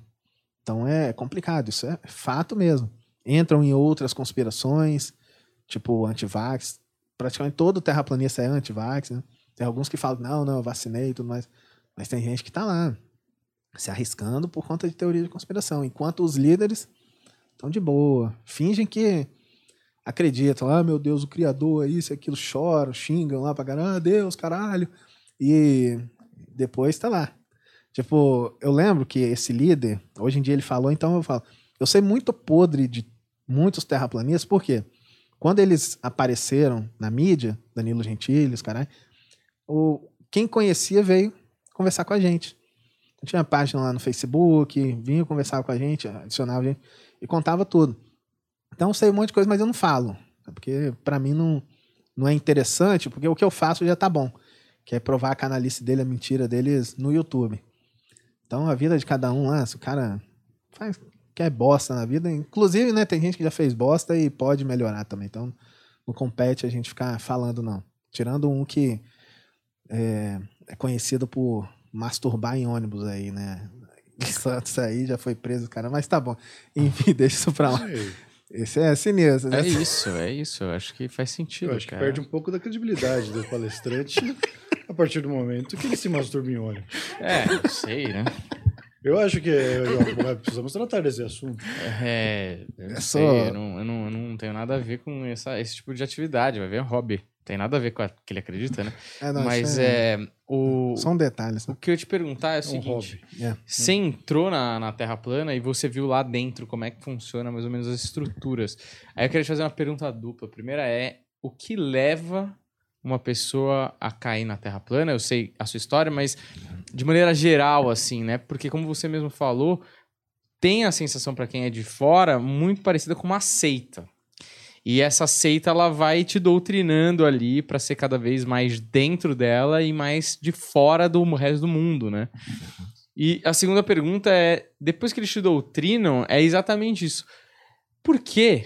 Então é complicado, isso é fato mesmo. Entram em outras conspirações, tipo antivax. Praticamente todo terraplanista é antivax, né? Tem alguns que falam, não, não, eu vacinei e tudo mais. Mas tem gente que tá lá, se arriscando por conta de teoria de conspiração. Enquanto os líderes estão de boa, fingem que acreditam, ah, meu Deus, o criador é isso, é aquilo, choram, xingam lá pra caramba, ah, Deus, caralho. E depois tá lá. Tipo, eu lembro que esse líder, hoje em dia ele falou, então eu falo, eu sei muito podre de muitos terraplanistas, por quê? Quando eles apareceram na mídia, Danilo Gentili, os caras, quem conhecia veio conversar com a gente. Tinha página lá no Facebook, vinha conversar com a gente, adicionava a gente e contava tudo. Então sei um monte de coisa, mas eu não falo. Porque pra mim não, não é interessante, porque o que eu faço já tá bom. Que é provar a canalice dele, a mentira deles no YouTube. Então a vida de cada um lá, se o cara faz quer bosta na vida, inclusive, né, tem gente que já fez bosta e pode melhorar também. Então não compete a gente ficar falando, não. Tirando um que é, é conhecido por masturbar em ônibus aí, né? Santos aí já foi preso, cara, mas tá bom. Enfim, deixa isso pra lá. Esse é sinistro. É né? isso, é isso. Eu acho que faz sentido, Eu acho que cara. perde um pouco da credibilidade do palestrante a partir do momento que ele se masturba em ônibus. É, não sei, né? Eu acho que é, ó, precisamos tratar desse assunto. É, eu não É sei, só- eu não, eu, não, eu não tenho nada a ver com essa, esse tipo de atividade, vai ver é hobby. Tem nada a ver com a que ele acredita, né? É, não, Mas isso é. O, São detalhes. o Né? que eu ia te perguntar é o É um seguinte: hobby. É. você entrou na, na Terra plana e você viu lá dentro como é que funciona mais ou menos as estruturas. Aí eu queria te fazer uma pergunta dupla. A primeira é: o que leva uma pessoa a cair na Terra plana? Eu sei a sua história, mas de maneira geral, assim, né? Porque como você mesmo falou, tem a sensação para quem é de fora muito parecida com uma seita. E essa seita ela vai te doutrinando ali para ser cada vez mais dentro dela e mais de fora do resto do mundo, né? E a segunda pergunta é: depois que eles te doutrinam, é exatamente isso. Por quê?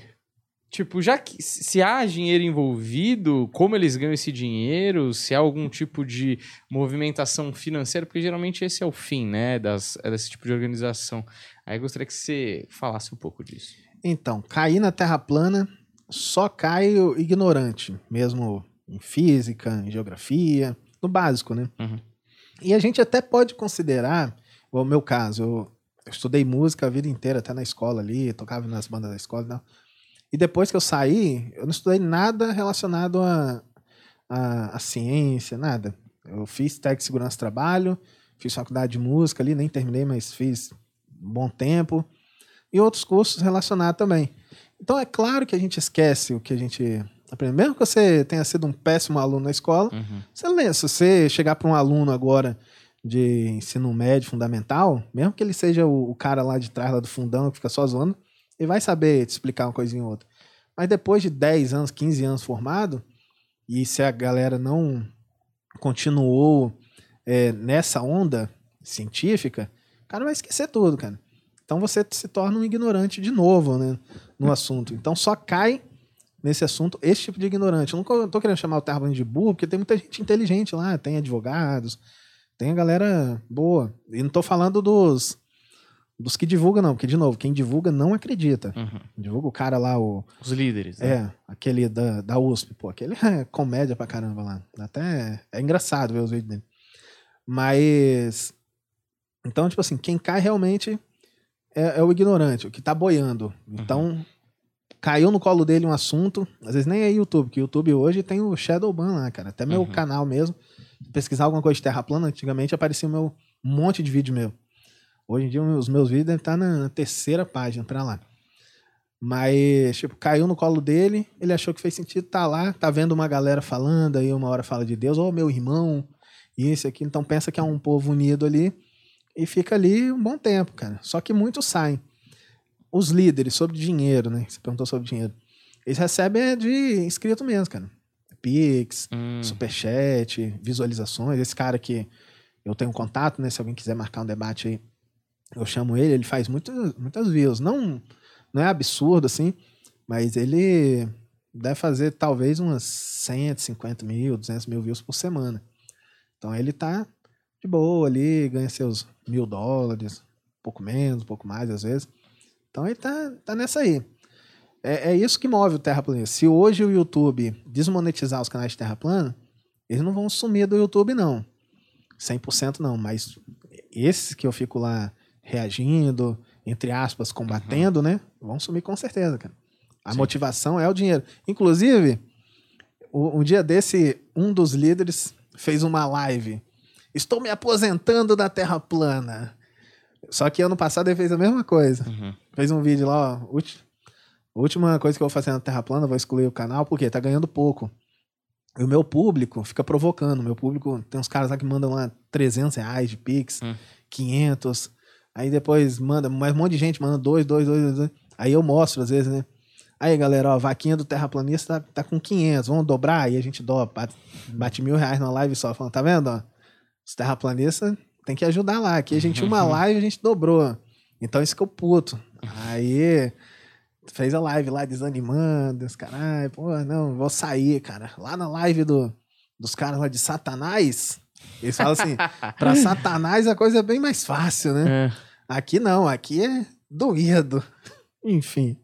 Tipo, já que se há dinheiro envolvido, como eles ganham esse dinheiro, se há algum tipo de movimentação financeira, porque geralmente esse é o fim, né, das, desse tipo de organização. Aí eu gostaria que você falasse um pouco disso. Então, cair na Terra plana só cai o ignorante, mesmo em física, em geografia, no básico, né? Uhum. E a gente até pode considerar, o meu caso, eu, eu estudei música a vida inteira, até na escola ali, tocava nas bandas da escola e tal. E depois que eu saí, eu não estudei nada relacionado a, a, a ciência, nada. Eu fiz técnico de segurança trabalho, fiz faculdade de música ali, nem terminei, mas fiz um bom tempo. E outros cursos relacionados também. Então é claro que a gente esquece o que a gente aprende. Mesmo que você tenha sido um péssimo aluno na escola, Uhum. você lê. Se você chegar para um aluno agora de ensino médio fundamental, mesmo que ele seja o, o cara lá de trás, lá do fundão, que fica só zoando, ele vai saber te explicar uma coisinha ou outra. Mas depois de 10 anos, 15 anos formado, e se a galera não continuou é, nessa onda científica, o cara vai esquecer tudo, cara. Então você se torna um ignorante de novo, né, no assunto. Então só cai nesse assunto esse tipo de ignorante. Eu não tô querendo chamar o Terra de burro, porque tem muita gente inteligente lá, tem advogados, tem a galera boa. E não tô falando dos dos que divulgam não, porque de novo, quem divulga não acredita. Uhum. Divulga o cara lá, o Os líderes. né? é, aquele da, da USP, pô, aquele é comédia pra caramba lá. Até é engraçado ver os vídeos dele. Mas. Então, tipo assim, quem cai realmente é, é o ignorante, o que tá boiando. Então, caiu no colo dele um assunto, às vezes nem é YouTube, que o YouTube hoje tem o Shadowban lá, cara. Até meu Uhum. canal mesmo. Pesquisar alguma coisa de terra plana, antigamente aparecia o meu, um monte de vídeo meu. Hoje em dia, os meus vídeos devem estar na terceira página pra lá. Mas, tipo, caiu no colo dele, ele achou que fez sentido, tá lá, tá vendo uma galera falando, aí uma hora fala de Deus, ô meu irmão, isso aqui, então pensa que é um povo unido ali, e fica ali um bom tempo, cara. Só que muitos saem. Os líderes, sobre dinheiro, né? Você perguntou sobre dinheiro. Eles recebem de inscrito mesmo, cara. Pix, Hum, superchat, visualizações. Esse cara que eu tenho contato, né? Se alguém quiser marcar um debate aí, eu chamo ele. Ele faz muitas, muitas views. Não, não é absurdo, assim, mas ele deve fazer talvez umas 150 mil, 200 mil views por semana. Então ele tá de boa ali, ganha seus mil dólares, um pouco menos, um pouco mais às vezes. Então ele tá, tá nessa aí. É, é isso que move o terraplanista. Se hoje o YouTube desmonetizar os canais de terra plana, eles não vão sumir do YouTube, não. 100% não, mas esses que eu fico lá reagindo, entre aspas, combatendo, né? Vão sumir com certeza, cara. A Sim. motivação é o dinheiro. Inclusive, um dia desse, um dos líderes fez uma live. Estou me aposentando da Terra plana. Só que ano passado ele fez a mesma coisa. uhum. Fez um vídeo lá, ó. Última coisa que eu vou fazer na Terra plana, vou excluir o canal, porque tá ganhando pouco. E o meu público fica provocando. O meu público, tem uns caras lá que mandam lá 300 reais de Pix, Hum. 500. Aí depois manda, mais um monte de gente manda 2, 2, 2, 2. Aí eu mostro às vezes, né? Aí galera, ó, a vaquinha do terraplanista tá, tá com 500, vamos dobrar? Aí a gente dobra, bate, bate mil reais na live só. Falando, tá vendo, ó? Os terraplanistas tem que ajudar lá. Aqui a gente, uma live, a gente dobrou. Então isso que eu puto. Aí fez a live lá desanimando, os caras, pô, não, vou sair, cara. Lá na live do, dos caras lá de Satanás, eles falam assim, pra Satanás a coisa é bem mais fácil, né? É. Aqui não, aqui é doído. Enfim,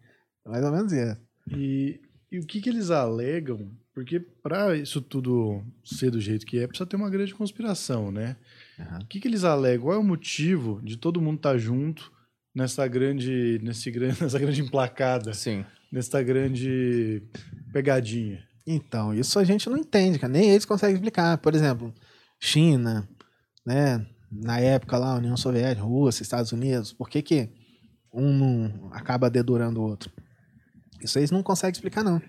mais ou menos isso. E, e o que, que eles alegam? Porque para isso tudo ser do jeito que é, precisa ter uma grande conspiração, né? Aham. O que, que eles alegam? Qual é o motivo de todo mundo estar junto nessa grande, nesse, nessa grande emplacada, Sim. nessa grande pegadinha? Então, isso a gente não entende, cara. Nem eles conseguem explicar. Por exemplo, China, né? Na época lá, União Soviética, Rússia, Estados Unidos, por que, que um não acaba dedurando o outro? Isso eles não conseguem explicar, não.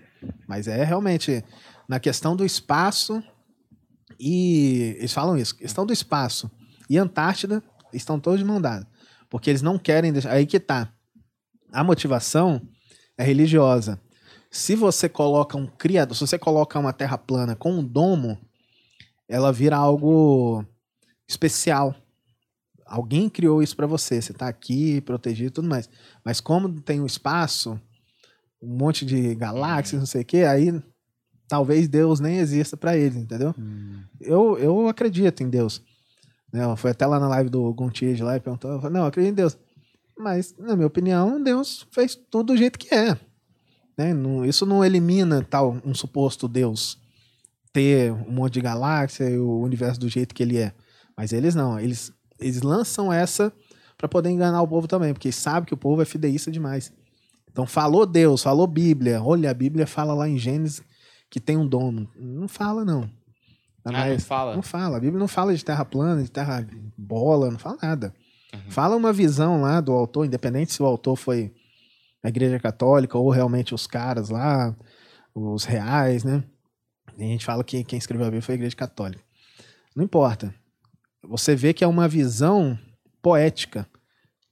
Mas é realmente na questão do espaço e eles falam isso, questão do espaço e Antártida estão todos de mão dada, porque eles não querem deixar, aí que tá. A motivação é religiosa. Se você coloca um criador, se você coloca uma terra plana com um domo, ela vira algo especial. Alguém criou isso para você, você tá aqui protegido e tudo mais. Mas como tem um espaço, um monte de galáxias, não sei o que, aí talvez Deus nem exista para eles, entendeu? Eu, eu acredito em Deus. Né? Fui até lá na live do Gontijo lá e perguntou, falei, não, eu acredito em Deus. Mas, na minha opinião, Deus fez tudo do jeito que é. Né? Não- isso não elimina tal um suposto Deus ter um monte de galáxia e o universo do jeito que ele é. Mas eles não, eles, eles lançam essa para poder enganar o povo também, porque sabe que o povo é fideísta demais. Então falou Deus, falou Bíblia. Olha, a Bíblia fala lá em Gênesis que tem um domo. Não fala, não. Ah, não fala? não fala. A Bíblia não fala de terra plana, de terra bola, não fala nada. Fala uma visão lá do autor, independente se o autor foi a Igreja Católica ou realmente os caras lá, os reais, né? A gente fala que quem escreveu a Bíblia foi a Igreja Católica. Não importa. Você vê que é uma visão poética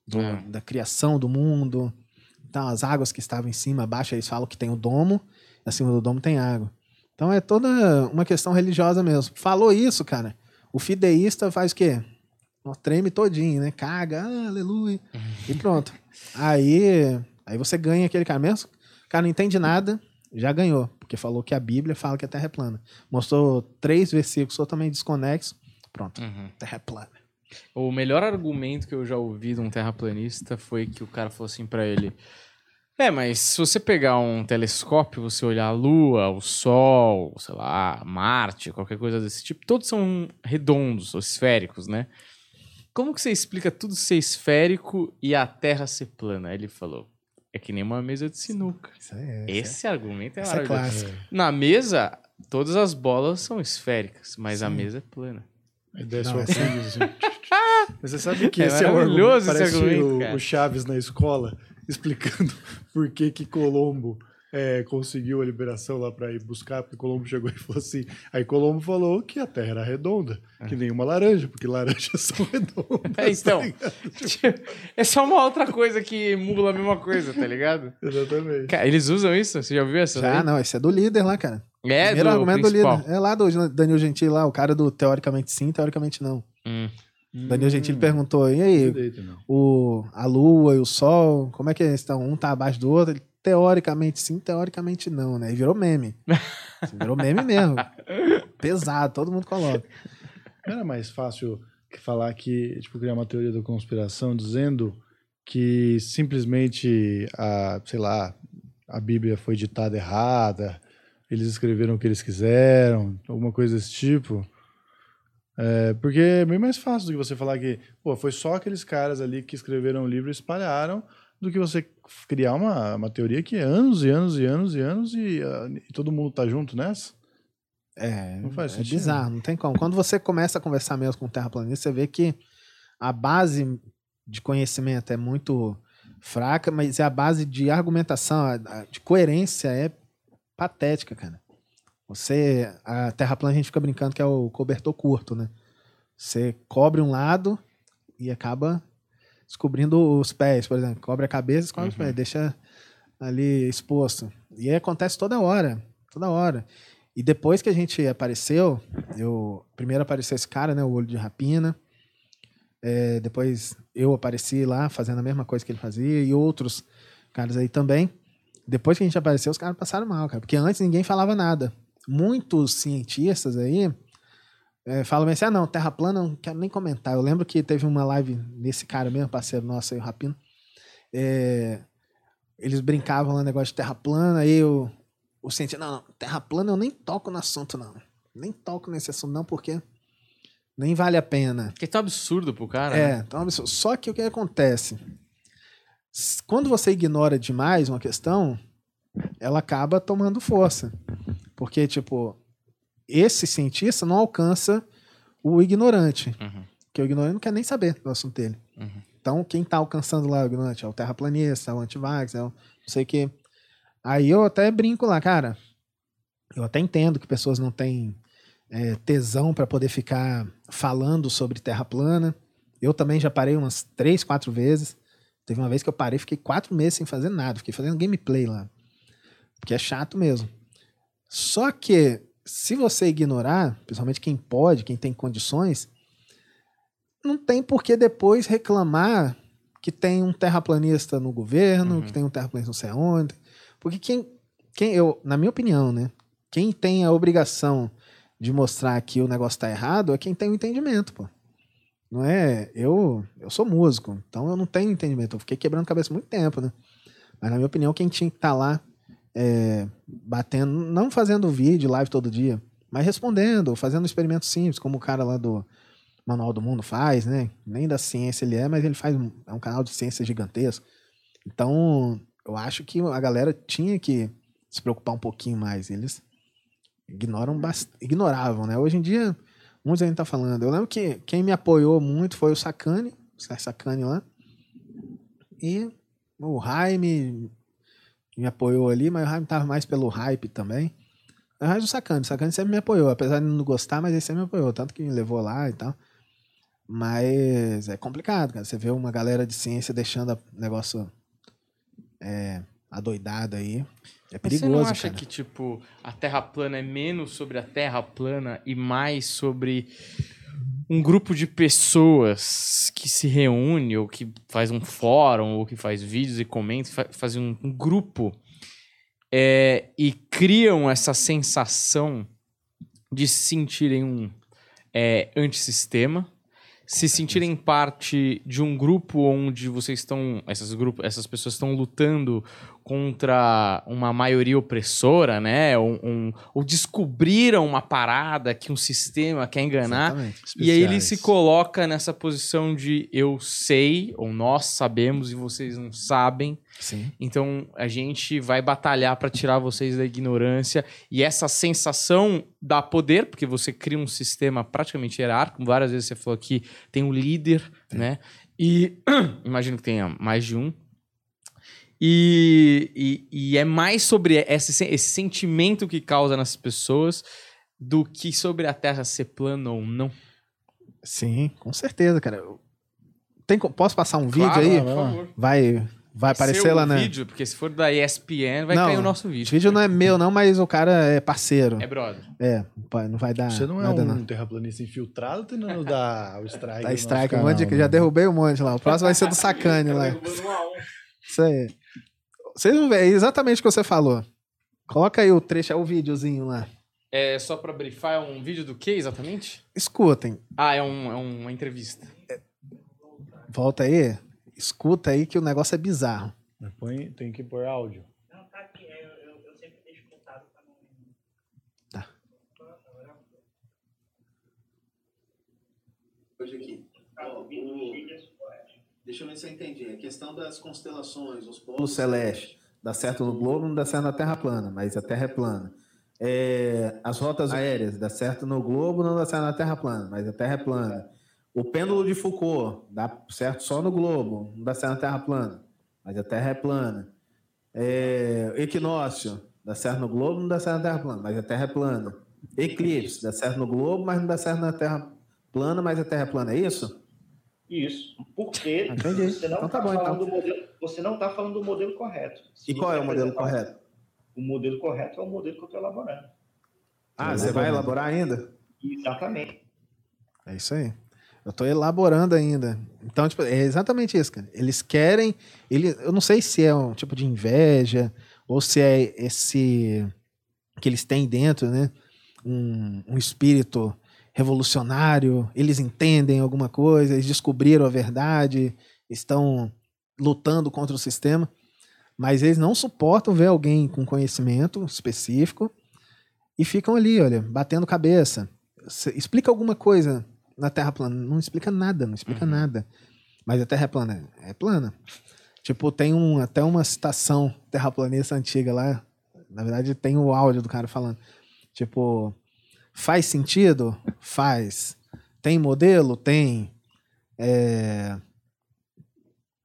do- É. da criação do mundo. Então, as águas que estavam em cima, abaixo, eles falam que tem o domo, acima do domo tem água. Então é toda uma questão religiosa mesmo. Falou isso, cara. O fideísta faz o quê? Treme todinho, né? Caga, ah, aleluia. E pronto. Aí, aí você ganha aquele cara mesmo. O cara não entende nada, já ganhou. Porque falou que a Bíblia fala que a Terra é plana. Mostrou três versículos totalmente desconexos. Pronto, Uhum. Terra é plana. O melhor argumento que eu já ouvi de um terraplanista foi que o cara falou assim pra ele: É, mas se você pegar um telescópio, você olhar a Lua, o Sol, sei lá, Marte, qualquer coisa desse tipo, todos são redondos ou esféricos, né? Como que você explica tudo ser esférico e a Terra ser plana? Aí ele falou: É que nem uma mesa de sinuca. Isso aí é. Esse argumento é Essa é maravilhoso. clássica. Na mesa, todas as bolas são esféricas, mas a Sim. mesa é plana. Desce Não, o assim. Mas você sabe que É esse é o argumento. maravilhoso esse argumento, o, o Chaves na escola explicando por que que Colombo é, conseguiu a liberação lá para ir buscar, porque Colombo chegou e falou assim. Aí Colombo falou que a Terra era redonda, que nem uma laranja, porque laranjas são redondas. É, então. tá é só uma outra coisa que emula a mesma coisa, tá ligado? Exatamente. Cara, eles usam isso? Você já ouviu essa Já, daí? não, esse é do líder lá, cara. É, Primeiro do argumento principal. do líder. É lá do Danilo Gentili lá, o cara do teoricamente sim, teoricamente não. Hum. Danilo Gentili perguntou, e aí, Direito, o, a lua e o sol, como é que eles estão? Um tá abaixo do outro? Ele, teoricamente sim, teoricamente não, né? E virou meme. virou meme mesmo. Pesado, todo mundo coloca. Não era mais fácil que falar que, tipo, criar uma teoria da conspiração dizendo que simplesmente a, sei lá, a Bíblia foi ditada errada, eles escreveram o que eles quiseram, alguma coisa desse tipo. É, porque é bem mais fácil do que você falar que, pô, foi só aqueles caras ali que escreveram o livro e espalharam, do que você criar uma, uma teoria que é anos e anos e anos e anos e, ah, e todo mundo tá junto nessa. É, Não faz é sentido. bizarro, não tem como. Quando você começa a conversar mesmo com o terraplanista, você vê que a base de conhecimento é muito fraca, mas a base de argumentação, de coerência é patética, cara. Você, a terra plana a gente fica brincando que é o cobertor curto, né? Você cobre um lado e acaba descobrindo os pés, por exemplo. Cobre a cabeça, descobre os pés, deixa ali exposto. E aí acontece toda hora, toda hora. E depois que a gente apareceu, eu primeiro apareceu esse cara, né, o olho de rapina. É, depois eu apareci lá fazendo a mesma coisa que ele fazia e outros caras aí também. Depois que a gente apareceu, os caras passaram mal, cara, porque antes ninguém falava nada. Muitos cientistas aí é, falam assim: ah, não, Terra plana, não quero nem comentar. Eu lembro que teve uma live desse cara mesmo, parceiro nosso aí, o Rapino. É, eles brincavam lá, negócio de Terra plana, aí eu, o cientista, não, não, Terra plana eu nem toco no assunto, não. Nem toco nesse assunto, não, porque nem vale a pena. Porque é tão absurdo pro cara. É, né? então, absurdo. só que o que acontece? Quando você ignora demais uma questão, ela acaba tomando força. Porque, tipo, esse cientista não alcança o ignorante. Uhum. Porque o ignorante não quer nem saber do assunto dele. Uhum. Então, quem tá alcançando lá o ignorante é o terraplanista, é o antivax, é o não sei o quê. Aí eu até brinco lá, cara. Eu até entendo que pessoas não têm é, tesão para poder ficar falando sobre terra plana. Eu também já parei umas três, quatro vezes. Teve uma vez que eu parei, fiquei quatro meses sem fazer nada, fiquei fazendo gameplay lá. Porque é chato mesmo. Só que, se você ignorar, principalmente quem pode, quem tem condições, não tem por que depois reclamar que tem um terraplanista no governo, Uhum. que tem um terraplanista não sei aonde. Porque quem, quem eu, na minha opinião, né? Quem tem a obrigação de mostrar que o negócio tá errado é quem tem o entendimento, pô. Não é. Eu, eu sou músico, então eu não tenho entendimento. Eu fiquei quebrando cabeça muito tempo, né? Mas na minha opinião, quem tinha que estar lá é, batendo, não fazendo vídeo, live todo dia, mas respondendo, fazendo experimentos simples, como o cara lá do Manual do Mundo faz, né? Nem da ciência ele é, mas ele faz um, é um canal de ciência gigantesco. Então, eu acho que a galera tinha que se preocupar um pouquinho mais. Eles ignoram ignoravam, né? Hoje em dia, muitos ainda tá falando. Eu lembro que quem me apoiou muito foi o Sacane, o Sacane lá. E o Jaime me apoiou ali, mas o Jaime tava mais pelo hype também. Mas o Sacane, o Sacane sempre me apoiou, apesar de não gostar, mas ele sempre me apoiou, tanto que me levou lá e tal. Mas é complicado, cara. Você vê uma galera de ciência deixando o negócio é, adoidado aí. É Mas perigoso, você não acha cara. que, tipo, a Terra plana é menos sobre a Terra plana e mais sobre um grupo de pessoas que se reúne, ou que faz um fórum, ou que faz vídeos e comenta, fa- faz um, um grupo é, e criam essa sensação de se sentirem um é, antissistema, se sentirem parte de um grupo onde vocês estão, essas, grupos, essas pessoas estão lutando contra uma maioria opressora, né? Ou, um- ou descobriram uma parada que um sistema quer enganar. E aí ele se coloca nessa posição de eu sei, ou nós sabemos e vocês não sabem. Sim. Então a gente vai batalhar para tirar vocês da ignorância. E essa sensação dá poder, porque você cria um sistema praticamente hierárquico. Várias vezes você falou que tem um líder, né? E imagino que tenha mais de um. E, e, e é mais sobre esse, esse sentimento que causa nas pessoas do que sobre a Terra ser plana ou não. Sim, com certeza, cara. Tem, posso passar um Claro, vídeo aí? por favor. Vai, vai aparecer Seu lá na. vídeo, porque se for da ESPN, vai Não, cair o nosso Esse vídeo. vídeo não é meu, não, mas o cara é parceiro. É brother. É, não vai dar. Você não é um não. terraplanista infiltrado tentando dar o strike. Nosso strike, um monte de. né? Já derrubei um monte lá. O próximo vai ser do Sacane lá. Isso aí. Vocês vão ver, é exatamente o que você falou. Coloca aí o trecho, é o videozinho lá. É só pra brifar, é um vídeo do que exatamente? Escutem. Ah, é, um, é uma entrevista. Volta aí. Escuta aí que o negócio é bizarro. Põe- tem que pôr áudio. Não, tá aqui. é, Eu, eu, eu sempre deixo pra não. Hoje aqui. Deixa eu ver se eu entendi. A questão das constelações, os polos celestes. Dá certo no globo, não dá certo na Terra plana, mas a Terra é plana. É, as rotas aéreas, dá certo no globo, não dá certo na Terra plana, mas a Terra é plana. O pêndulo de Foucault, dá certo só no globo, não dá certo na Terra plana, mas a Terra é plana. É, equinócio, dá certo no globo, não dá certo na Terra plana, mas a Terra é plana. Eclipse, dá certo no globo, mas não dá certo na Terra plana, mas a Terra é plana, é isso? Isso. Porque Ah, Entendi. você não Então tá está bom, falando então. do modelo, você não está falando do modelo correto. Se E qual é o modelo apresentar- correto? O modelo correto é o modelo que eu estou elaborando. Ah, você vai elaborar ainda? Exatamente. É isso aí. Eu tô elaborando ainda. Então, tipo, é exatamente isso, cara. Eles querem. Ele, eu não sei se é um tipo de inveja ou se é esse que eles têm dentro, né? Um, um espírito revolucionário. Eles entendem alguma coisa, eles descobriram a verdade, estão lutando contra o sistema, mas eles não suportam ver alguém com conhecimento específico e ficam ali, olha, batendo cabeça. Cê- explica alguma coisa na Terra plana. Não explica nada, não explica Uhum. nada. Mas a Terra é plana. É plana. Tipo, tem um, até uma citação terraplanista antiga lá. Na verdade, tem o áudio do cara falando. Tipo, faz sentido? Faz. Tem modelo? Tem. É...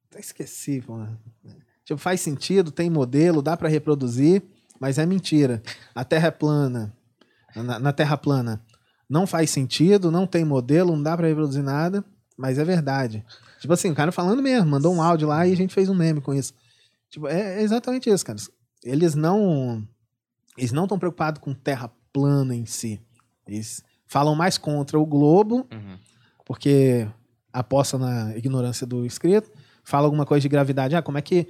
Até esqueci, pô. Tipo, faz sentido, tem modelo, dá pra reproduzir, mas é mentira. A Terra é plana. Na, na Terra plana não faz sentido, não tem modelo, não dá pra reproduzir nada, mas é verdade. Tipo assim, o cara falando mesmo, mandou um áudio lá e a gente fez um meme com isso. Tipo, é, é exatamente isso, cara. Eles não eles não estão preocupados com Terra plana em si. Eles falam mais contra o globo, Uhum. porque aposta na ignorância do escrito, fala alguma coisa de gravidade. Ah, como é que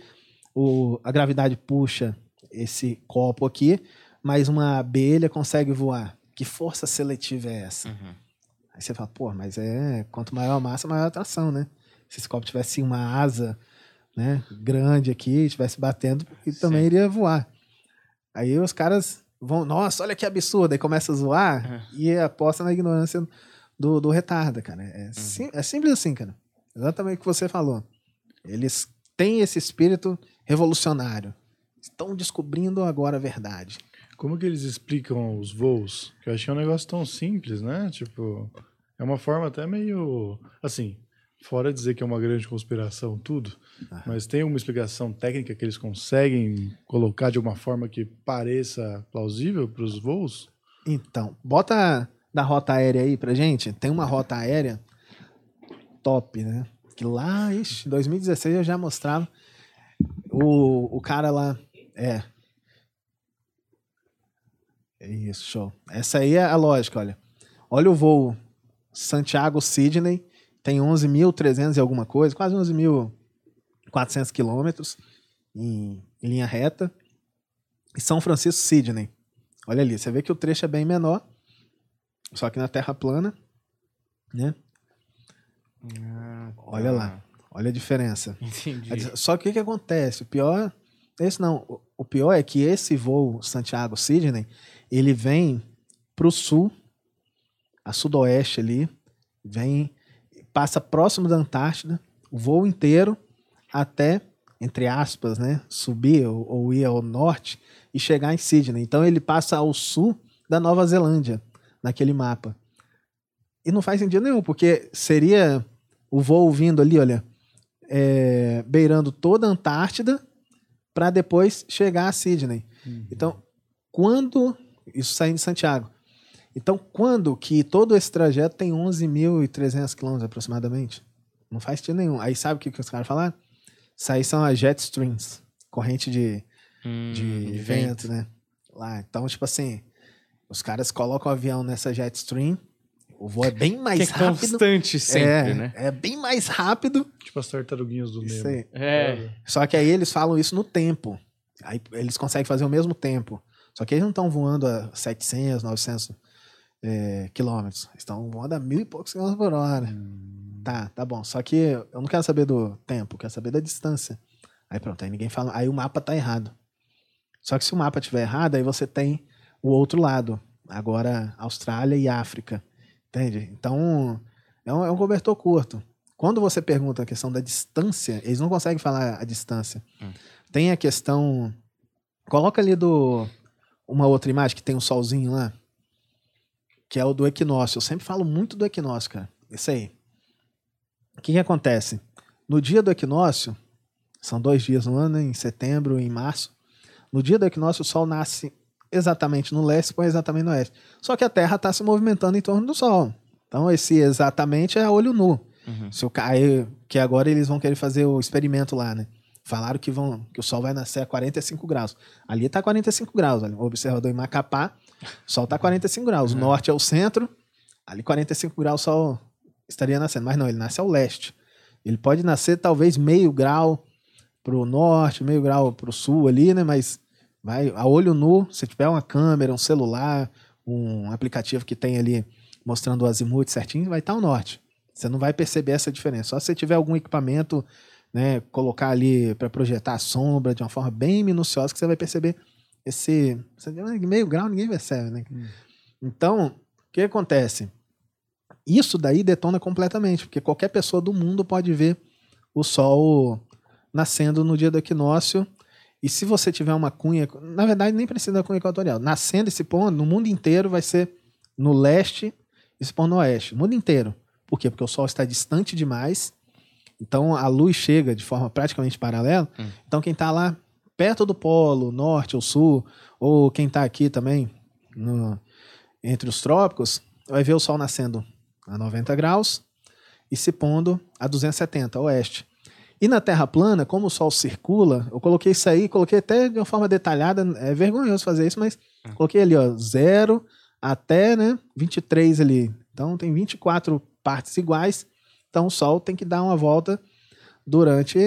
o, a gravidade puxa esse copo aqui, mas uma abelha consegue voar? Que força seletiva é essa? Uhum. Aí você fala, pô, mas é quanto maior a massa, maior a atração, né? Se esse copo tivesse uma asa né, grande aqui, estivesse batendo, ele também iria voar. Aí os caras vão, nossa, olha que absurdo, aí começa a zoar Uhum. e aposta na ignorância do, do retarda, cara. Uhum. É, sim- é simples assim, cara. Exatamente o que você falou. Eles têm esse espírito revolucionário. Estão descobrindo agora a verdade. Como que eles explicam os voos? Que eu achei um negócio tão simples, né? Tipo, é uma forma até meio. Assim, fora dizer que é uma grande conspiração, tudo, mas tem uma explicação técnica que eles conseguem colocar de uma forma que pareça plausível para os voos? Então, bota da rota aérea aí pra gente. Tem uma rota aérea top, né? Que lá, ixi, em 2016 eu já mostrava. O, o cara lá. É. É Isso, show. Essa aí é a lógica, olha. Olha o voo Santiago-Sydney. Tem 11.300 e alguma coisa, quase 11.400 quilômetros em, em linha reta. E São Francisco-Sydney. Olha ali, você vê que o trecho é bem menor, só que na terra plana, né? Olha lá, olha a diferença. Entendi. Só que o que, que acontece? O pior, esse não, o- o pior é que esse voo Santiago-Sydney, ele vem pro sul, a sudoeste ali, vem, passa próximo da Antártida, o voo inteiro até, entre aspas, né, subir ou, ou ir ao norte e chegar em Sydney. Então ele passa ao sul da Nova Zelândia, naquele mapa. E não faz sentido nenhum, porque seria o voo vindo ali, olha, é, beirando toda a Antártida para depois chegar a Sydney. Então, quando isso saindo de Santiago. Então, quando que todo esse trajeto tem 11.300 quilômetros aproximadamente? Não faz sentido nenhum. Aí sabe o que, que os caras falaram? Isso aí são as jet streams, corrente de, Hum, de vento, né? Lá. Então, tipo assim, os caras colocam o avião nessa jet stream, o voo é bem mais Que é rápido. constante sempre, é, né? é bem mais rápido. Tipo as tartaruguinhas do Isso Nemo. aí. É. Só que aí eles falam isso no tempo. Aí eles conseguem fazer o mesmo tempo. Só que eles não estão voando a 700, 900 é, quilômetros. Eles estão voando a mil e poucos quilômetros por hora. Tá, tá bom. Só que eu não quero saber do tempo, eu quero saber da distância. Aí pronto, aí ninguém fala. Aí o mapa tá errado. Só que se o mapa estiver errado, aí você tem o outro lado. Agora, Austrália e África. Entende? Então, é um, é um cobertor curto. Quando você pergunta a questão da distância, eles não conseguem falar a distância. Tem a questão. Coloca ali do. Uma outra imagem que tem um solzinho lá. Que é o do equinócio. Eu sempre falo muito do equinócio, cara. Isso aí. O que, que acontece? No dia do equinócio, são dois dias no ano, em setembro e em março. No dia do equinócio, o Sol nasce exatamente no leste e põe exatamente no oeste. Só que a Terra está se movimentando em torno do Sol. Então, esse exatamente é olho nu. Se o cair, que agora eles vão querer fazer o experimento lá, né? Falaram que vão que o Sol vai nascer a 45 graus. Ali tá 45 graus, olha, o observador em Macapá, o Sol tá 45 graus. O norte é o centro, ali 45 graus o Sol estaria nascendo. Mas não, ele nasce ao leste. Ele pode nascer talvez meio grau pro norte, meio grau pro sul ali, né? Mas vai a olho nu, se tiver uma câmera, um celular, um aplicativo que tem ali mostrando o azimuth certinho, vai estar ao norte. Você não vai perceber essa diferença. Só se você tiver algum equipamento, né, colocar ali para projetar a sombra de uma forma bem minuciosa que você vai perceber esse, "Ah, meio grau, ninguém percebe, né? Então, o que acontece? Isso daí detona completamente, porque qualquer pessoa do mundo pode ver o sol nascendo no dia do equinócio. E se você tiver uma cunha, na verdade nem precisa da cunha equatorial, nascendo esse ponto no mundo inteiro vai ser no leste e se pôr no oeste, o mundo inteiro. Por quê? Porque o sol está distante demais, então a luz chega de forma praticamente paralela. Então quem está lá perto do polo, norte ou sul, ou quem está aqui também, no- entre os trópicos, vai ver o sol nascendo a 90 graus e se pondo a 270, oeste. E na Terra plana, como o Sol circula, eu coloquei isso aí, coloquei até de uma forma detalhada, é vergonhoso fazer isso, mas coloquei ali, ó, zero até, né, 23 ali. Então tem 24 partes iguais, então o Sol tem que dar uma volta durante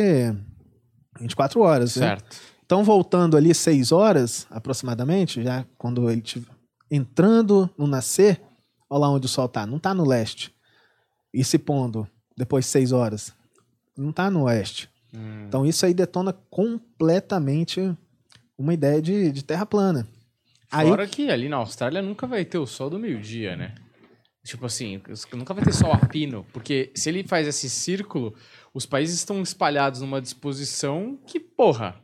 24 horas, né? Certo. Então, voltando ali seis horas, aproximadamente, já quando ele estiver entrando no nascer, olha lá onde o sol está. Não está no leste. E se pondo depois de seis horas. Não está no oeste. Então, isso aí detona completamente uma ideia de, de terra plana. Aí, Fora que ali na Austrália nunca vai ter o sol do meio-dia, né? Tipo assim, nunca vai ter sol a pino, porque se ele faz esse círculo, os países estão espalhados numa disposição que, porra.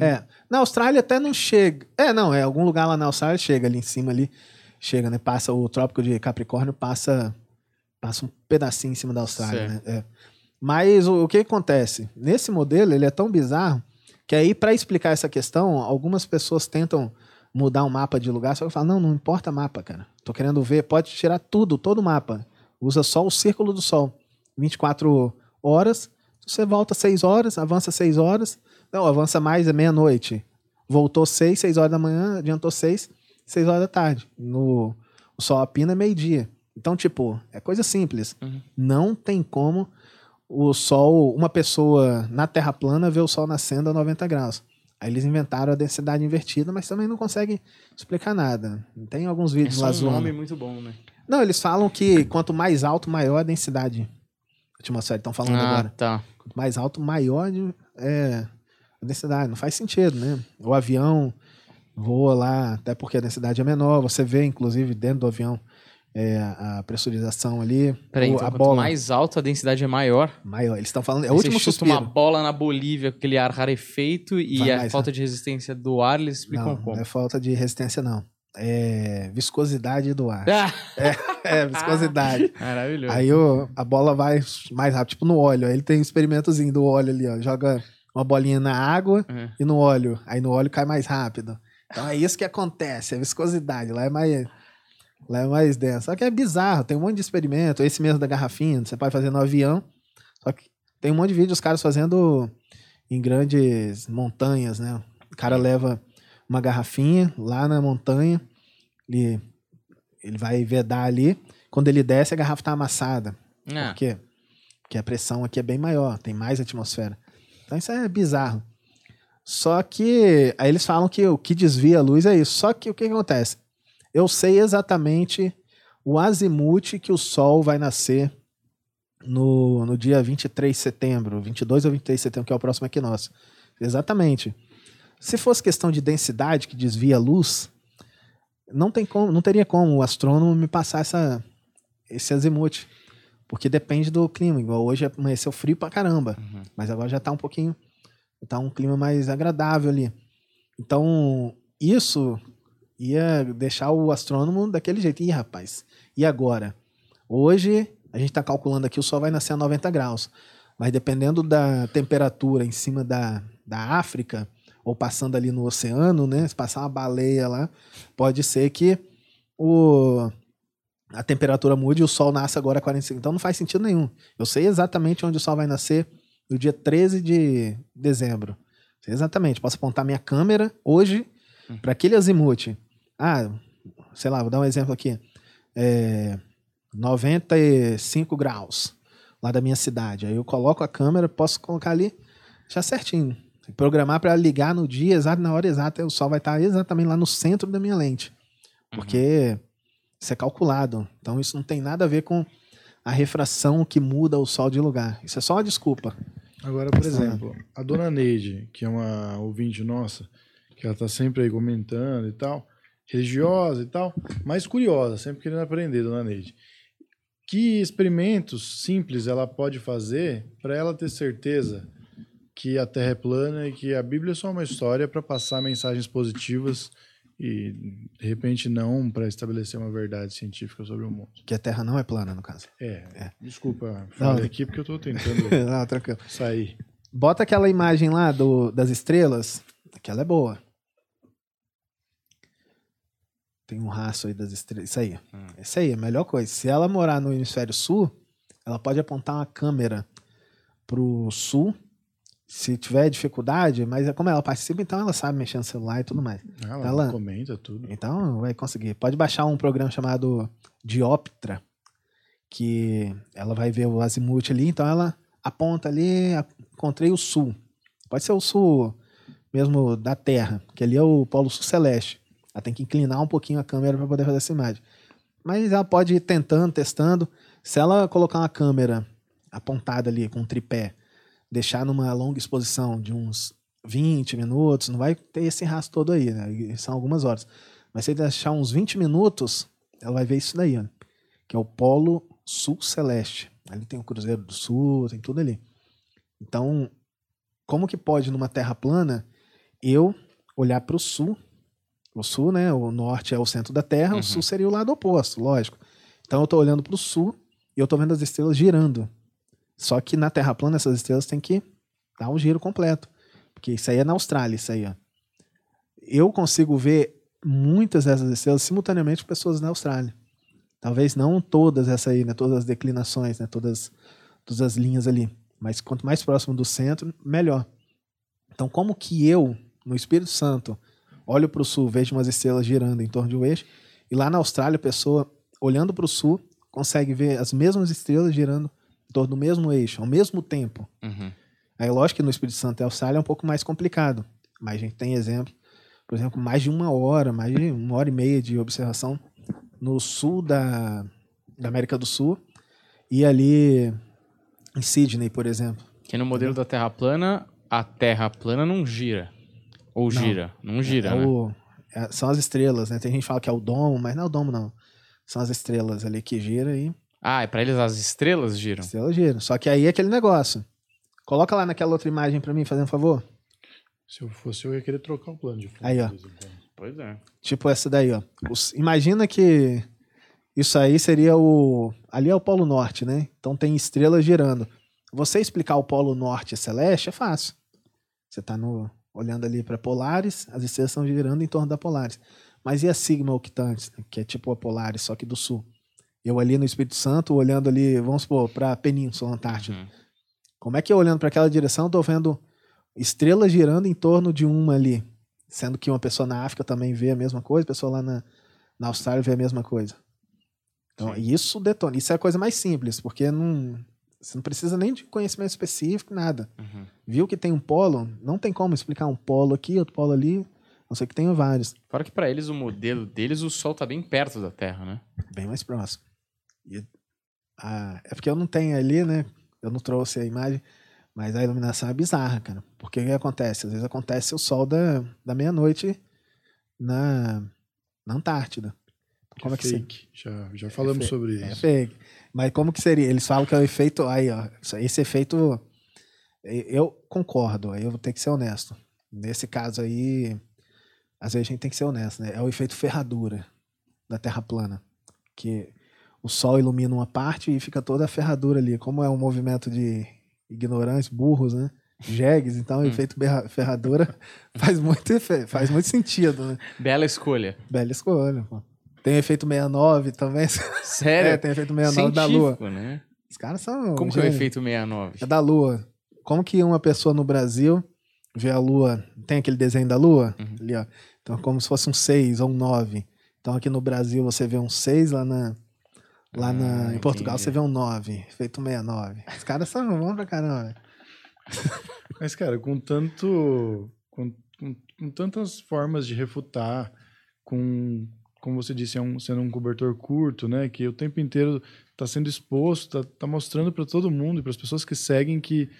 É. Na Austrália até não chega. É, não, é algum lugar lá na Austrália chega ali em cima ali. Chega, né? Passa o trópico de Capricórnio, passa passa um pedacinho em cima da Austrália, né? É. Mas o, o que acontece? Nesse modelo, ele é tão bizarro que aí para explicar essa questão, algumas pessoas tentam mudar o mapa de lugar, só que eu falo, não, não importa mapa, cara. Tô querendo ver, pode tirar tudo, todo o mapa. Usa só o círculo do sol. 24 horas, você volta 6 horas, avança 6 horas, não, avança mais, é meia-noite. Voltou 6, 6 horas da manhã, adiantou 6, 6 horas da tarde. No, o sol apina é meio-dia. Então, tipo, é coisa simples. Não tem como o sol, uma pessoa na Terra plana ver o sol nascendo a 90 graus. Aí eles inventaram a densidade invertida, mas também não conseguem explicar nada. Tem alguns É vídeos só lá um zoando. nome muito bom, né? Não, eles falam que quanto mais alto, maior a densidade atmosférica. Estão falando Ah, agora. tá. Quanto mais alto, maior é a densidade. Não faz sentido, né? O avião voa lá, até porque a densidade é menor. Você vê, inclusive, dentro do avião é, a pressurização ali. Peraí, então, a bola mais alto a densidade é maior. maior. Eles estão falando. É o último chuta suspiro. uma bola na Bolívia com aquele ar rarefeito e Vai a mais, falta de resistência do ar, eles explicam Não, como. não é falta de resistência, não. É viscosidade do ar. Ah, É, viscosidade. maravilhoso. Aí o, a bola vai mais rápido, tipo no óleo. Aí ele tem um experimentozinho do óleo ali, ó. Joga uma bolinha na água Uhum. e no óleo. Aí no óleo cai mais rápido. Então é isso que acontece, é viscosidade. Lá é mais, lá é mais denso. Só que é bizarro, tem um monte de experimento. Esse mesmo da garrafinha, você pode fazer no avião. Só que tem um monte de vídeos os caras fazendo em grandes montanhas, né? O cara leva uma garrafinha lá na montanha, ele, ele vai vedar ali. Quando ele desce, a garrafa tá amassada. Ah, Por quê? Porque a pressão aqui é bem maior, tem mais atmosfera. Então isso é bizarro. Só que aí eles falam que o que desvia a luz é isso. Só que o que, que acontece? Eu sei exatamente o azimuth que o Sol vai nascer no, no dia 23 de setembro, 22 ou 23 de setembro, que é o próximo equinócio. Exatamente. Se fosse questão de densidade que desvia a luz, não tem como, não teria como o astrônomo me passar essa, esse azimuth. Porque depende do clima. Igual hoje amanheceu frio pra caramba. Mas agora já tá um pouquinho. Tá um clima mais agradável ali. Então, isso ia deixar o astrônomo daquele jeito. Ih, rapaz, e agora? Hoje, a gente tá calculando aqui, o sol vai nascer a 90 graus. Mas dependendo da temperatura em cima da, da África, ou passando ali no oceano, né? Se passar uma baleia lá, pode ser que o, a temperatura mude e o sol nasce agora a 45. Então não faz sentido nenhum. Eu sei exatamente onde o sol vai nascer no dia 13 de dezembro. Sei exatamente. Posso apontar minha câmera hoje para aquele azimuth. Ah, sei lá, vou dar um exemplo aqui. É, 95 graus lá da minha cidade. Aí eu coloco a câmera, posso colocar ali já certinho. Programar para ligar no dia exato, na hora exata, o sol vai estar exatamente lá no centro da minha lente. Porque isso é calculado. Então isso não tem nada a ver com a refração que muda o sol de lugar. Isso é só uma desculpa. Agora, por exemplo, a dona Neide, que é uma ouvinte nossa, que ela tá sempre aí comentando e tal, religiosa e tal, mas curiosa, sempre querendo aprender, dona Neide. Que experimentos simples ela pode fazer para ela ter certeza que a Terra é plana e que a Bíblia é só uma história para passar mensagens positivas e, de repente, não para estabelecer uma verdade científica sobre o mundo? Que a Terra não é plana, no caso. É, desculpa, falei Não. aqui porque eu tô tentando não, tranquilo. sair. Bota aquela imagem lá do, das estrelas, Aquela é boa. Tem um rastro aí das estrelas. Isso aí. Hum. Isso aí, a melhor coisa. Se ela morar no hemisfério sul, ela pode apontar uma câmera pro sul. Se tiver dificuldade, mas é como ela participa, então ela sabe mexer no celular e tudo mais. Ela, Ela- comenta tudo. Então vai conseguir. Pode baixar um programa chamado Dioptra, que ela vai ver o azimuth ali, então ela aponta ali, encontrei o sul. Pode ser o sul mesmo da Terra, que ali é o polo sul celeste. Ela tem que inclinar um pouquinho a câmera para poder fazer essa imagem. Mas ela pode ir tentando, testando. Se ela colocar uma câmera apontada ali com um tripé, deixar numa longa exposição de uns 20 minutos, não vai ter esse rastro todo aí, né? São algumas horas. Mas se ele deixar uns 20 minutos, ela vai ver isso daí, ó, que é o Polo Sul Celeste. Ali tem o Cruzeiro do Sul, tem tudo ali. Então, como que pode numa Terra plana eu olhar para o sul? O sul, né? O norte é o centro da Terra, Uhum. o sul seria o lado oposto, lógico. Então eu estou olhando para o sul e eu estou vendo as estrelas girando. Só que na Terra plana essas estrelas têm que dar um giro completo. Porque isso aí é na Austrália, isso aí, ó. Eu consigo ver muitas dessas estrelas simultaneamente com pessoas na Austrália. Talvez não todas essa aí, né? Todas as declinações, né? Todas, todas as linhas ali. Mas quanto mais próximo do centro, melhor. Então, como que eu, no Espírito Santo, olho para o sul, vejo umas estrelas girando em torno de um eixo, e lá na Austrália, a pessoa, olhando para o sul, consegue ver as mesmas estrelas girando em torno do mesmo eixo, ao mesmo tempo. Uhum. Aí, lógico que no Espírito Santo e Austrália é um pouco mais complicado, mas a gente tem exemplo, por exemplo, mais de uma hora, mais de uma hora e meia de observação no sul da, da América do Sul e ali em Sydney, por exemplo. Que no modelo da Terra plana, a Terra plana não gira. Ou Não. gira. Não gira, É né? o- é- são as estrelas, né? Tem gente que fala que é o domo, mas não é o domo, não. São as estrelas ali que giram e Ah, é pra eles as estrelas giram. estrelas giram. Só que aí é aquele negócio. Coloca lá naquela outra imagem pra mim, fazendo um favor. Se eu fosse, eu ia querer trocar o plano de fundo. Aí, ó. Pois é. Tipo essa daí, ó. Os- imagina que isso aí seria o. Ali é o Polo Norte, né? Então tem estrelas girando. Você explicar o Polo Norte celeste é fácil. Você tá no, olhando ali para Polaris, as estrelas estão girando em torno da Polaris. Mas e a Sigma Octantis, né? que é tipo a Polaris, só que do sul? Eu ali no Espírito Santo, olhando ali, vamos supor, para a Península Antártida. Uhum. Como é que eu olhando para aquela direção, tô vendo estrelas girando em torno de uma ali, sendo que uma pessoa na África também vê a mesma coisa, a pessoa lá na, na Austrália vê a mesma coisa. Então, isso detona. Isso é a coisa mais simples, porque não, você não precisa nem de conhecimento específico, nada. Uhum. Viu que tem um polo, não tem como explicar um polo aqui, outro polo ali, não sei que tenha vários, Fora que pra eles, o modelo deles, o Sol tá bem perto da Terra, né? bem mais próximo. E, ah, é porque eu não tenho ali, né? Eu não trouxe a imagem, mas a iluminação é bizarra, cara. Porque o que acontece? Às vezes acontece o sol da, da meia-noite na, na Antártida. Como é que, se- fake. Já, já falamos fe- sobre É isso. fake. Mas como que seria? Eles falam que é o efeito. Aí, ó. Esse efeito. Eu concordo, aí eu vou ter que ser honesto. Nesse caso aí, às vezes a gente tem que ser honesto, né? É o efeito ferradura da Terra plana. Que o Sol ilumina uma parte e fica toda a ferradura ali. Como é um movimento de ignorantes, burros, né? Jegues, então o Hum. efeito ferradura faz muito, efe- faz muito sentido, né? Bela escolha. Bela escolha, pô. Tem o efeito 69 também. Sério? É, tem o efeito 69 da Lua. Científico, né? Os caras são. Como que é o efeito 69? É da Lua. Como que uma pessoa no Brasil vê a Lua. Tem aquele desenho da Lua? Uhum. Ali, ó. Então, como se fosse um 6 ou um 9. Então, aqui no Brasil você vê um 6, lá na. Lá na, Ah, em Portugal entendi. você vê um 9, feito 69. Os caras são bons pra caramba. Mas, cara, com tanto. Com, com, com tantas formas de refutar, com. Como você disse, é um, sendo um cobertor curto, né? Que o tempo inteiro está sendo exposto, tá, tá mostrando para todo mundo e para as pessoas que seguem que,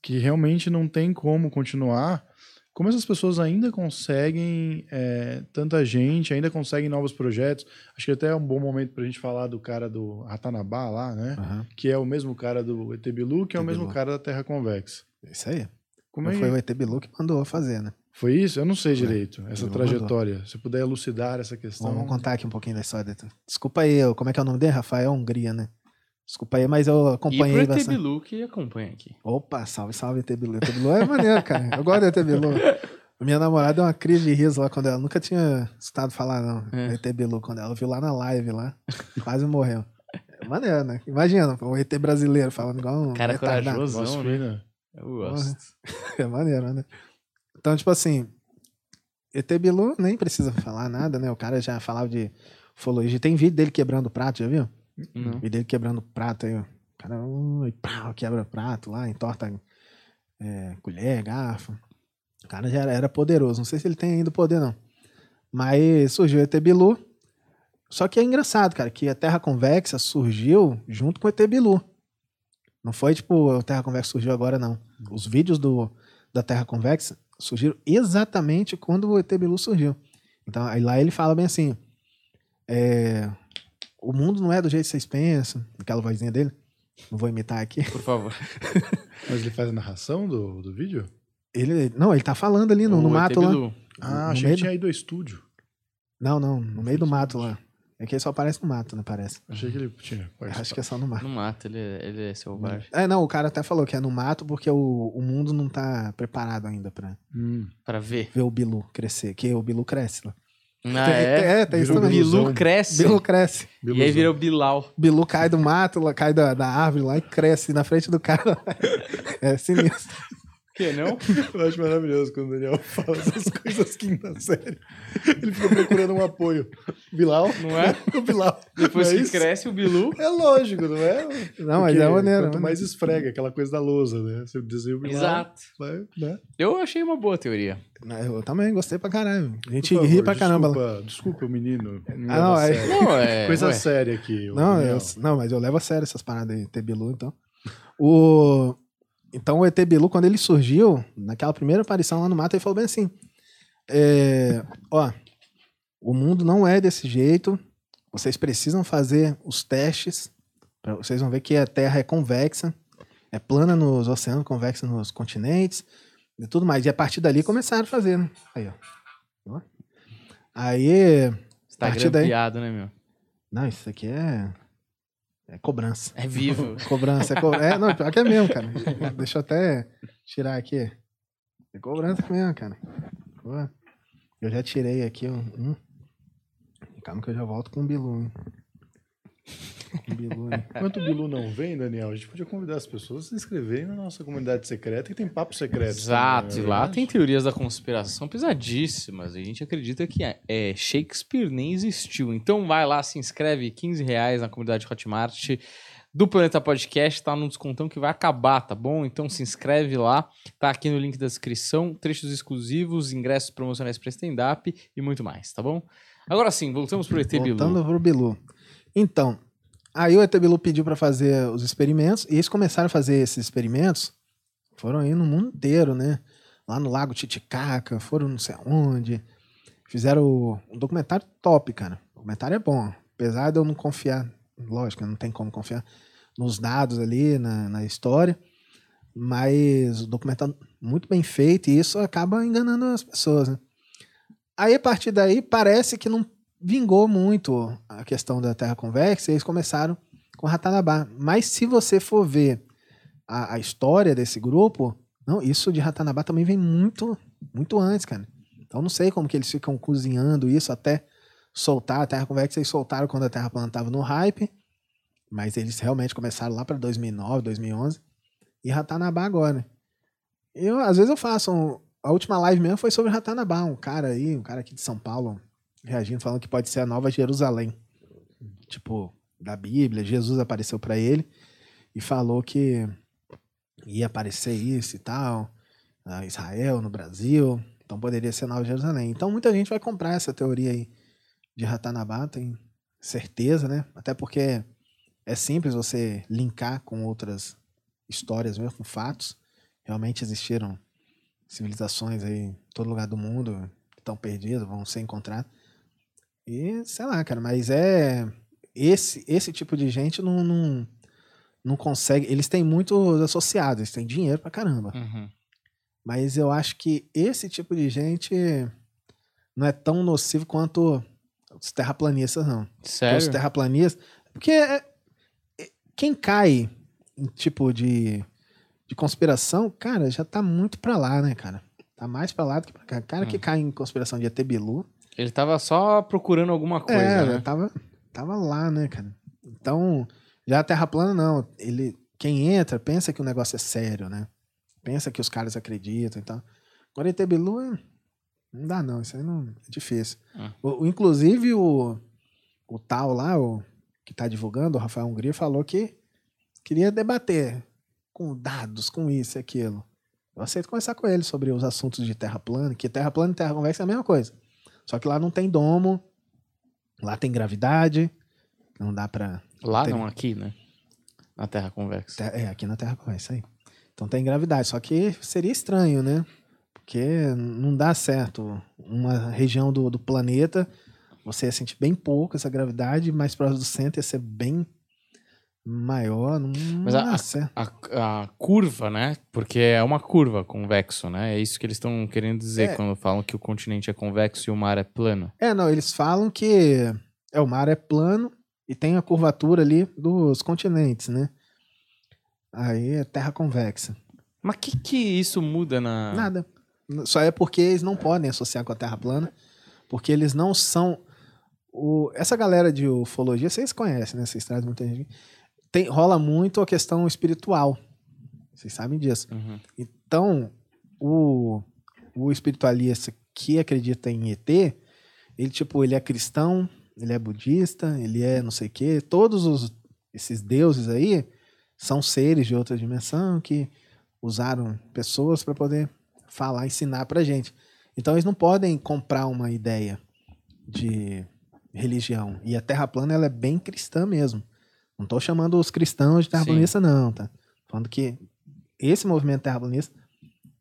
que realmente não tem como continuar. Como essas pessoas ainda conseguem é, tanta gente, ainda conseguem novos projetos. Acho que até é um bom momento para a gente falar do cara do Ratanabá lá, né? Que é o mesmo cara do ET Bilu, que é o mesmo cara da Terra Convexa. Isso aí. Como é foi o ET Bilu que mandou fazer, né? Foi isso? Eu não sei direito essa Ele trajetória. Se puder elucidar essa questão. Vamos contar aqui um pouquinho da história. Desculpa aí, eu- como é que é o nome dele? Rafael Hungria, né? Desculpa aí, mas eu E acompanhei ET bastante. Bilu que acompanha aqui. Opa, salve, salve, ET Bilu. ET Bilu é maneiro, cara. Eu gosto do ET Bilu. Minha namorada deu uma crise de riso lá quando ela nunca tinha escutado falar, não. É. ET Bilu, quando ela viu lá na live lá, quase morreu. É maneiro, né? Imagina, o ET brasileiro falando igual um. Cara retardado. corajosão, né? né? Eu gosto. É maneiro, né? Então, tipo assim, ET Bilu nem precisa falar nada, né? O cara já falava de ufologia. Tem vídeo dele quebrando prato, já viu? Não. Vídeo dele quebrando prato aí, ó. O cara ui, pau, quebra prato lá, entorta é, colher, garfo. O cara já era, era poderoso. Não sei se ele tem ainda o poder, não. Mas surgiu o ET Bilu. Só que é engraçado, cara, que a Terra Convexa surgiu junto com o ET Bilu. Não foi tipo a Terra Convexa surgiu agora, não. Os vídeos do, da Terra Convexa surgiram exatamente quando o ET Bilu surgiu. Então, aí lá ele fala bem assim: é, o mundo não é do jeito que vocês pensam, aquela vozinha dele. Não vou imitar aqui. Por favor. Mas ele faz a narração do, do vídeo? Ele, não, ele tá falando ali no, no mato lá. Ah, No achei meio que tinha ido ao estúdio. Não, não, no meio do mato lá. É que ele só aparece no mato, né? Parece. Achei que ele tinha. Acho que é só no mato. Não mata, ele, é- ele é selvagem. É, não, o cara até falou que é no mato porque o, o mundo não tá preparado ainda pra Hum. Pra ver. ver o Bilu crescer, que o Bilu cresce lá. Ah, Tem- é? tem- é, tem isso também. Biluzão. Bilu cresce. Bilu cresce. E aí vira o Bilal. Bilu cai do mato, cai da, da árvore lá e cresce na frente do cara. É sinistro. Que não? Eu acho maravilhoso quando o Daniel fala essas coisas quinta série. Ele fica procurando um apoio. Bilal? Não é? O Bilal. Depois Não é que cresce o Bilu. É lógico, não é? Não, mas é maneiro. Quanto é mais esfrega, aquela coisa da lousa, né? Você desenha o Bilal. Exato. Vai, né? Eu achei uma boa teoria. Eu também gostei pra caralho. A gente Por ri favor, pra caramba. lá. Desculpa, desculpa o menino. Ah, não, é-. Não, é. Coisa ué. séria aqui. Não, eu- não, mas eu levo a sério essas paradas aí, ET Bilu, então. O, então o ET Bilu, quando ele surgiu, naquela primeira aparição lá no mato, ele falou bem assim: é, ó, o mundo não é desse jeito, vocês precisam fazer os testes, pra, vocês vão ver que a Terra é convexa, é plana nos oceanos, convexa nos continentes e tudo mais. E a partir dali começaram a fazer, né? Aí, ó. Aí, Você tá partir daí- grampeado, né, meu? não, isso aqui é. É cobrança. É vivo. Cobrança. É, é não, pior que é mesmo, cara. Deixa eu até tirar aqui. É cobrança mesmo, cara. Pô, eu já tirei aqui um. um. Calma que eu já volto com o Bilu, hein? Bilu, hein? Enquanto o Bilu não vem, Daniel, a gente podia convidar as pessoas a se inscreverem na nossa comunidade secreta, que tem papo secreto. Exato, também, e é lá tem teorias da conspiração pesadíssimas. A gente acredita que é, é, Shakespeare nem existiu. Então vai lá, se inscreve, 15 reais na comunidade Hotmart do Planeta Podcast, tá no descontão que vai acabar, tá bom? Então se inscreve lá, tá aqui no link da descrição, trechos exclusivos, ingressos promocionais para stand-up e muito mais, tá bom? Agora sim, voltamos pro ET Bilu. Voltando pro Bilu. Então, aí o ET Bilu pediu pra fazer os experimentos, e eles começaram a fazer esses experimentos, foram aí no mundo inteiro, né? Lá no Lago Titicaca, foram não sei aonde. Fizeram um documentário top, cara. O documentário é bom. Apesar de eu não confiar, lógico, não tem como confiar nos dados ali, na, na história. Mas o documentário muito bem feito e isso acaba enganando as pessoas, né? Aí, a partir daí, parece que não vingou muito a questão da Terra convexa e eles começaram com Ratanabá. Mas se você for ver a, a história desse grupo, não, isso de Ratanabá também vem muito, muito antes, cara. Então não sei como que eles ficam cozinhando isso até soltar a Terra convexa. Eles soltaram quando a Terra plana estava no hype, mas eles realmente começaram lá para 2009, 2011 e Ratanabá agora. Eu, às vezes eu faço um, a última live mesmo foi sobre Ratanabá, um cara aí, um cara aqui de São Paulo, reagindo, falando que pode ser a nova Jerusalém. Tipo, da Bíblia, Jesus apareceu para ele e falou que ia aparecer isso e tal, Israel no Brasil, então poderia ser nova Jerusalém. Então muita gente vai comprar essa teoria aí de Ratanabá, tem certeza, né? Até porque é simples você linkar com outras histórias mesmo, com fatos. Realmente existiram civilizações aí em todo lugar do mundo que estão perdidas, vão ser encontradas. E sei lá, cara, mas é. Esse, esse tipo de gente não, não, não consegue. Eles têm muitos associados, eles têm dinheiro pra caramba. Uhum. Mas eu acho que esse tipo de gente não é tão nocivo quanto os terraplanistas, não. Porque os Sério? terraplanistas. Porque é- é- quem cai em tipo de, de conspiração, cara, já tá muito pra lá, né, cara? Tá mais pra lá do que pra cá. Cara que cai em conspiração de ET Bilu. Ele tava só procurando alguma coisa, é, né? tava, tava lá, né, cara? Então, já a Terra plana, não. Ele, quem entra pensa que o negócio é sério, né? Pensa que os caras acreditam e tal. Agora, ET Bilu, é- não dá não. Isso aí não é difícil. Ah. O, o- inclusive, o, o tal lá, o que tá divulgando, o Rafael Hungria, falou que queria debater com dados, com isso e aquilo. Eu aceito conversar com ele sobre os assuntos de terra plana, que terra plana e terra convexa é a mesma coisa. Só que lá não tem domo, lá tem gravidade, não dá pra. Lá Tem- não, aqui, né? Na Terra Convexa. É, aqui na Terra convexa aí. Então tem gravidade, só que seria estranho, né? Porque não dá certo uma região do, do planeta você ia sentir bem pouco essa gravidade, mais próximo do centro ia ser bem maior, não, Mas a- certo. A, a curva, né? Porque é uma curva convexo, né? É isso que eles estão querendo dizer É. quando falam que o continente é convexo e o mar é plano. É, não, eles falam que é, o mar é plano e tem a curvatura ali dos continentes, né? Aí é terra convexa. Mas que que isso muda na... Nada. Só é porque eles não podem associar com a Terra plana, porque eles não são. O... Essa galera de ufologia, vocês conhecem, né? Vocês trazem muita gente. Tem... Rola muito a questão espiritual. Vocês sabem disso. Uhum. Então, o, o espiritualista que acredita em ET, ele, tipo, ele é cristão, ele é budista, ele é não sei o quê. Todos os, esses deuses aí são seres de outra dimensão que usaram pessoas para poder falar, ensinar pra gente. Então, eles não podem comprar uma ideia de religião. E a Terra plana, ela é bem cristã mesmo. Não tô chamando os cristãos de terraplanista, não, tá? Falando que esse movimento terraplanista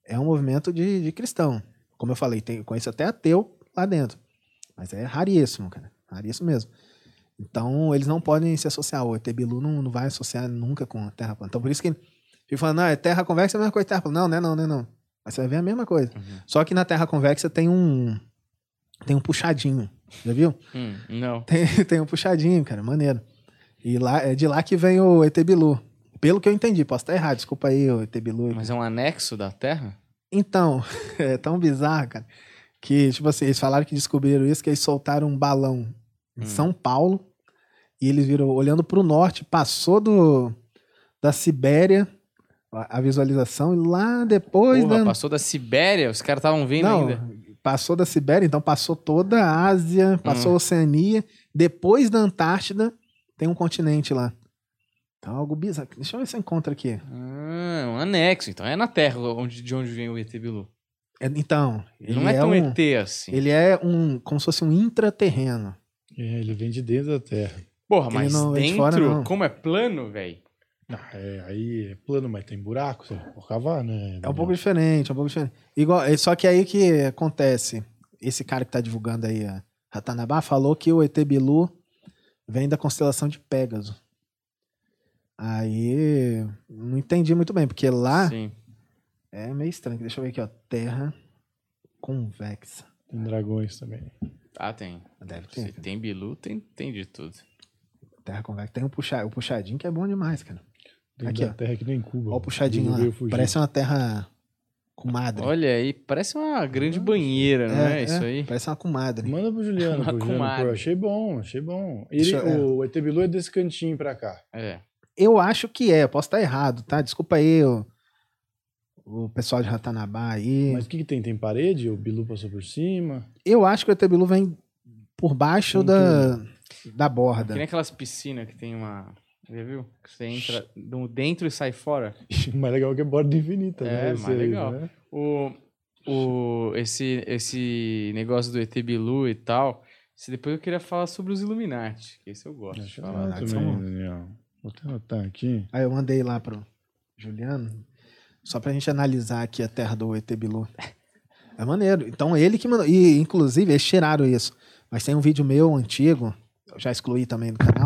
é um movimento de, de cristão. Como eu falei, tem, conheço até ateu lá dentro. Mas é raríssimo, cara. Raríssimo mesmo. Então, eles não podem se associar. O ET Bilu não, não vai associar nunca com a Terra plana. Então, por isso que ele fica falando, não, é Terra convexa é a mesma coisa que Terra plana. Não, não é não, não é não. Mas você vai ver a mesma coisa. Uhum. Só que na Terra convexa tem um tem um puxadinho. Já viu? Hum, não. Tem, tem um puxadinho, cara, maneiro. E lá é de lá que vem o ET Bilu. Pelo que eu entendi, posso estar errado, desculpa aí, o ET Bilu. Mas é um anexo da Terra? Então, é tão bizarro, cara, que, tipo assim, eles falaram que descobriram isso, que eles soltaram um balão em Hum. São Paulo e eles viram, olhando pro norte, passou do da Sibéria a visualização e lá depois Porra, da... passou da Sibéria, os caras estavam vendo Não, ainda. passou da Sibéria, então passou toda a Ásia, passou Hum. a Oceania, depois da Antártida tem um continente lá. Então, algo bizarro. Deixa eu ver se eu encontro aqui. Ah, um anexo. Então é na Terra onde, de onde vem o ET Bilu. É, então, ele não é, tão um, ET assim. Ele é um, como se fosse um intraterreno. É, ele vem de dentro da Terra. Porra, Ele mas não é de dentro, fora, não. como é plano, velho? É, aí é plano, mas tem buraco, você cavar, né? É um pouco diferente, é um pouco diferente. Igual, é só que aí que acontece, esse cara que tá divulgando aí a Ratanabá falou que o ET Bilu vem da constelação de Pégaso. Aí, não entendi muito bem, porque lá Sim. é meio estranho. Deixa eu ver aqui, ó. Terra convexa. Tem dragões também. Ah, tem. Deve Se ter. tem Bilu, tem, tem de tudo. Terra convexa. Tem um puxa, o puxadinho que é bom demais, cara. Tem Aqui, da ó. Terra que nem Cuba. Olha o puxadinho lá. Parece uma terra comadre. Olha aí, parece uma grande banheira, não é, isso aí? Parece uma comadre. Manda pro Juliano, Uma pro Juliano. comadre. pô, achei bom, achei bom. Ele, eu- O ET Bilu é desse cantinho pra cá. É. Eu acho que é, posso estar errado, tá? Desculpa aí o, o pessoal de Ratanabá aí. Mas o que, que tem? Tem parede? O Bilu passou por cima? Eu acho que o ET Bilu vem por baixo da, da Que borda. nem aquelas piscinas que tem uma. Já viu? Que você entra no- dentro e sai fora. O mais legal é que é borda infinita, né? É, mais aí, legal. né? O, o, esse, esse negócio do ET Bilu e tal. Se depois eu queria falar sobre os Illuminati, que esse eu gosto de Acho falar. legal que também, Daniel. Vou até anotar aqui. Aí eu mandei lá pro Juliano, só pra gente analisar aqui a terra do ET Bilu. É maneiro. Então ele que mandou. E inclusive eles tiraram isso. Mas tem um vídeo meu antigo, eu já excluí também do canal,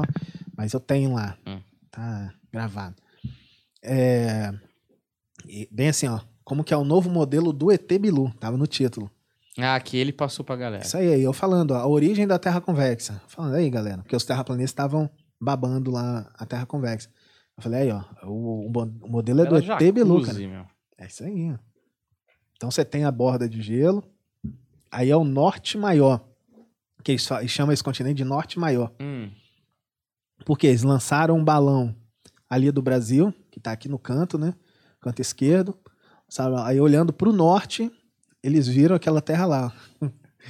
mas eu tenho lá. Hum. Tá gravado. É, bem assim, ó. Como que é o novo modelo do ET Bilu? Tava no título. Ah, que ele passou pra galera. Isso aí, eu falando, ó, a origem da Terra convexa. Falando aí, galera, porque os terraplanistas estavam babando lá a Terra convexa. Eu falei, aí, ó, o, o mo- o modelo é do ET Bilu, cara. meu. É isso aí, ó. Então você tem a borda de gelo, aí é o norte maior, que eles, eles chamam esse continente de norte maior. Hum. Porque eles lançaram um balão ali do Brasil, que tá aqui no canto, né? Canto esquerdo. Sabe? Aí olhando pro norte, eles viram aquela terra lá.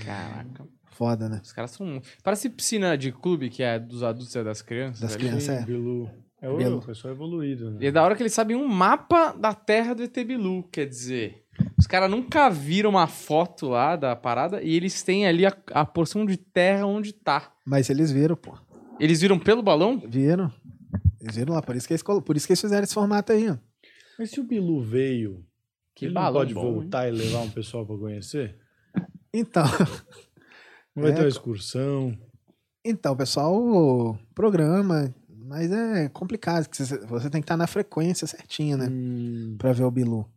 Caraca. Foda, né? Os caras são. Parece piscina de clube, que é dos adultos e é das crianças. Das crianças, é. Bilu. É o Bilu. pessoal evoluído, né? E é da hora que eles sabem um mapa da terra do ET Bilu, quer dizer. Os caras nunca viram uma foto lá da parada e eles têm ali a, a porção de terra onde tá. Mas eles viram, pô. Eles viram pelo balão? Viram. Eles viram lá, por isso que eles, por isso que eles fizeram esse formato aí, ó. Mas se o Bilu veio, Que ele balão não pode bom, voltar e levar um pessoal pra conhecer? Então, Não vai É, ter uma excursão? então, o pessoal programa, mas é complicado, que você, você tem que estar na frequência certinha, né? Hum, Pra ver o Bilu.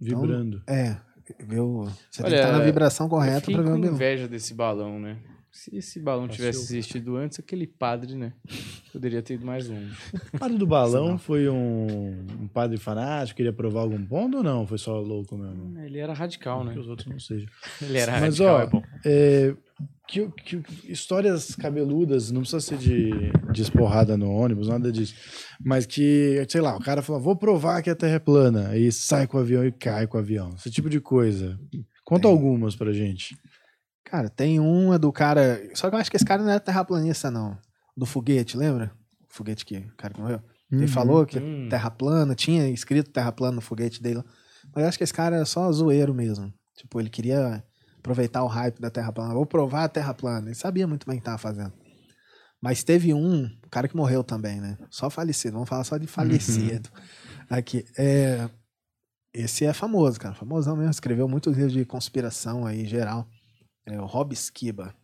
vibrando. É, ver o, você Olha, tem que estar na vibração correta pra ver o Bilu. inveja desse balão, né? Se esse balão Passeou. tivesse existido antes, aquele padre, né? Poderia ter ido mais longe. O padre do balão Não. foi um, um padre fanático, queria provar algum ponto ou não? Foi só louco mesmo? Ele era radical, né? Que os outros não sejam. Ele era Mas, radical, ó, é bom. É, que, que- histórias cabeludas, não precisa ser de, de esporrada no ônibus, nada disso. Mas que, sei lá, o cara fala, vou provar que a Terra é plana. Aí sai com o avião e cai com o avião. Esse tipo de coisa. Conta Tem. algumas pra gente. Cara, tem uma do cara. Só que eu acho que esse cara não é terraplanista, não. Do foguete, lembra? O foguete que o cara que morreu. Ele Uhum. falou que Hum. terra plana, tinha escrito terra plana no foguete dele. lá. Mas eu acho que esse cara é só zoeiro mesmo. Tipo, ele queria aproveitar o hype da terra plana. Vou provar a terra plana. Ele sabia muito bem o que tava fazendo. Mas teve um, o cara que morreu também, né? Só falecido. Vamos falar só de falecido. Aqui. É, esse é famoso, cara. Famosão mesmo. Escreveu muitos livros de conspiração aí, geral. É o Rob Skiba.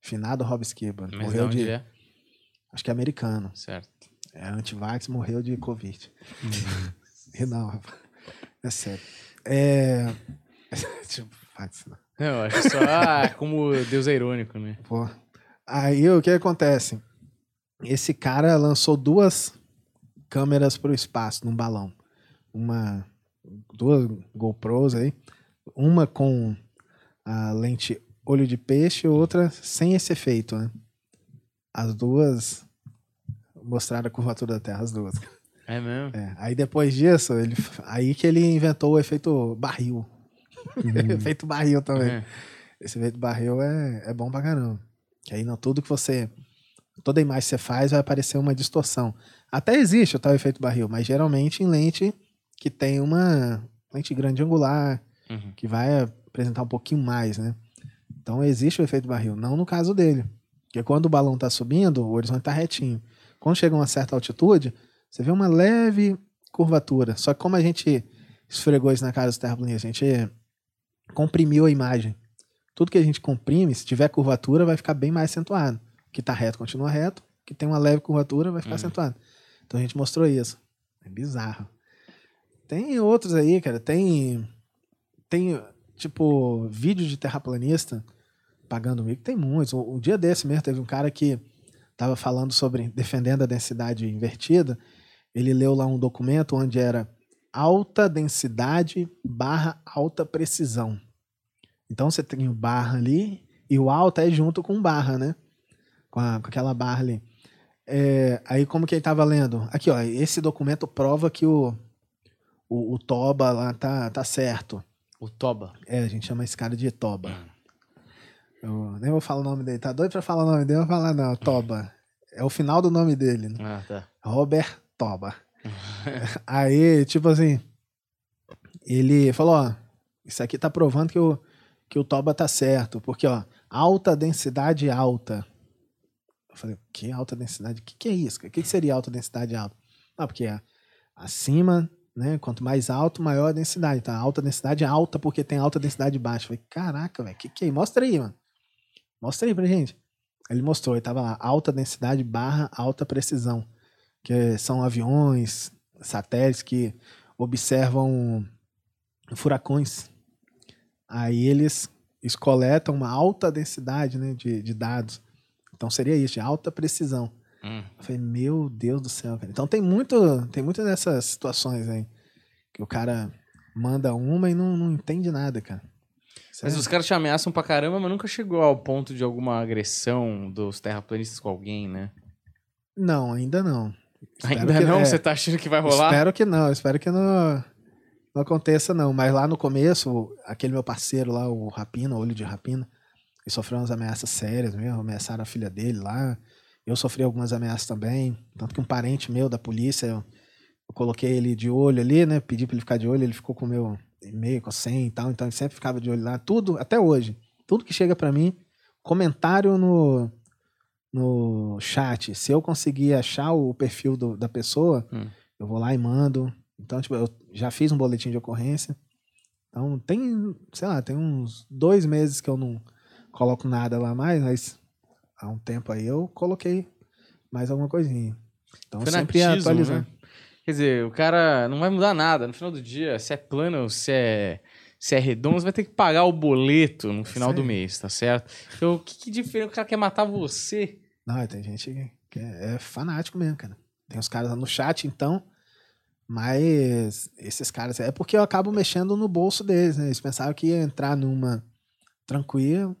Finado Rob Skiba. Mas morreu de é? Acho que é americano. Certo. É antivax, morreu de Covid. E não, rapaz. É sério. É. tipo, vax, não. Não, eu acho só ah, como Deus é irônico, né? Pô. Aí o que acontece? Esse cara lançou duas câmeras pro espaço num balão. Uma. Duas GoPros aí. Uma com a lente olho de peixe e outra sem esse efeito, né? As duas mostraram a curvatura da Terra, as duas. É mesmo? É, aí depois disso, ele, aí que ele inventou o efeito barril. efeito barril também. É. Esse efeito barril é, é bom pra caramba. Que aí não tudo que você. Toda imagem que você faz vai aparecer uma distorção. Até existe o tal efeito barril, mas geralmente em lente que tem uma lente grande angular, Uhum. que vai apresentar um pouquinho mais, né? Então existe o efeito barril, não no caso dele. Porque quando o balão está subindo, o horizonte está retinho. Quando chega a uma certa altitude, você vê uma leve curvatura. Só que como a gente esfregou isso na cara dos terraplanistas, a gente comprimiu a imagem. Tudo que a gente comprime, se tiver curvatura, vai ficar bem mais acentuado. O que está reto continua reto, o que tem uma leve curvatura vai ficar Uhum. acentuado. Então a gente mostrou isso. É bizarro. Tem outros aí, cara. Tem tem, tipo, vídeo de terraplanista pagando mico, tem muitos. Um dia desse mesmo, teve um cara que tava falando sobre defendendo a densidade invertida. Ele leu lá um documento onde era alta densidade barra alta precisão. Então você tem o barra ali e o alta é junto com barra, né? Com, a- com aquela barra ali. É, aí como que ele tava lendo? Aqui, ó, esse documento prova que o, o, o Toba lá tá, tá certo. O Toba. É, a gente chama esse cara de Toba. Eu nem vou falar o nome dele. Tá doido pra falar o nome dele? Eu vou falar, não. Toba. É o final do nome dele, né? Ah, tá. Robert Toba. Aí, tipo assim, ele falou, ó, isso aqui tá provando que o, que o Toba tá certo, porque, ó, alta densidade alta. Eu falei, que alta densidade? O que, que é isso? O que, que seria alta densidade alta? Não, porque é acima, né, quanto mais alto, maior a densidade. Tá, alta densidade é alta porque tem alta densidade baixa. Eu falei, caraca, velho, que que é? Mostra aí, mano. Mostra aí pra gente. Ele mostrou, ele tava lá, alta densidade barra alta precisão que são aviões, satélites que observam furacões. Aí eles, eles coletam uma alta densidade né, de, de dados. Então seria isso, de alta precisão. Hum. Eu falei, meu Deus do céu. Então tem muito, tem muitas dessas situações aí que o cara manda uma e não, não entende nada, cara. Mas Sério. os caras te ameaçam pra caramba, mas nunca chegou ao ponto de alguma agressão dos terraplanistas com alguém, né? Não, ainda não. Espero Ainda que- não? é, Você tá achando que vai rolar? Espero que não, espero que não, não aconteça, não. Mas lá no começo, aquele meu parceiro lá, o Rapina, Olho de Rapina, ele sofreu umas ameaças sérias mesmo, ameaçaram a filha dele lá. Eu sofri algumas ameaças também. Tanto que um parente meu da polícia, eu, eu coloquei ele de olho ali, né? Pedi pra ele ficar de olho, ele ficou com o meu e-mail, com a senha e tal. Então ele sempre ficava de olho lá. Tudo, até hoje. Tudo que chega pra mim, comentário no, no chat. Se eu conseguir achar o perfil do- da pessoa, Hum. eu vou lá e mando. Então, tipo, eu já fiz um boletim de ocorrência. Então, tem, sei lá, tem uns dois meses que eu não coloco nada lá mais, mas há um tempo aí eu coloquei mais alguma coisinha. Então, sempre Fanatismo, atualizando. né? Quer dizer, o cara não vai mudar nada. No final do dia, se é plano ou se é, se é redondo, você vai ter que pagar o boleto no final do mês, tá certo? Então, o que, que diferente? O cara quer matar você. Não, tem gente que- que é, é fanático mesmo, cara. Tem os caras lá no chat, então. Mas esses caras. É porque eu acabo mexendo no bolso deles, né? Eles pensavam que ia entrar numa tranquila.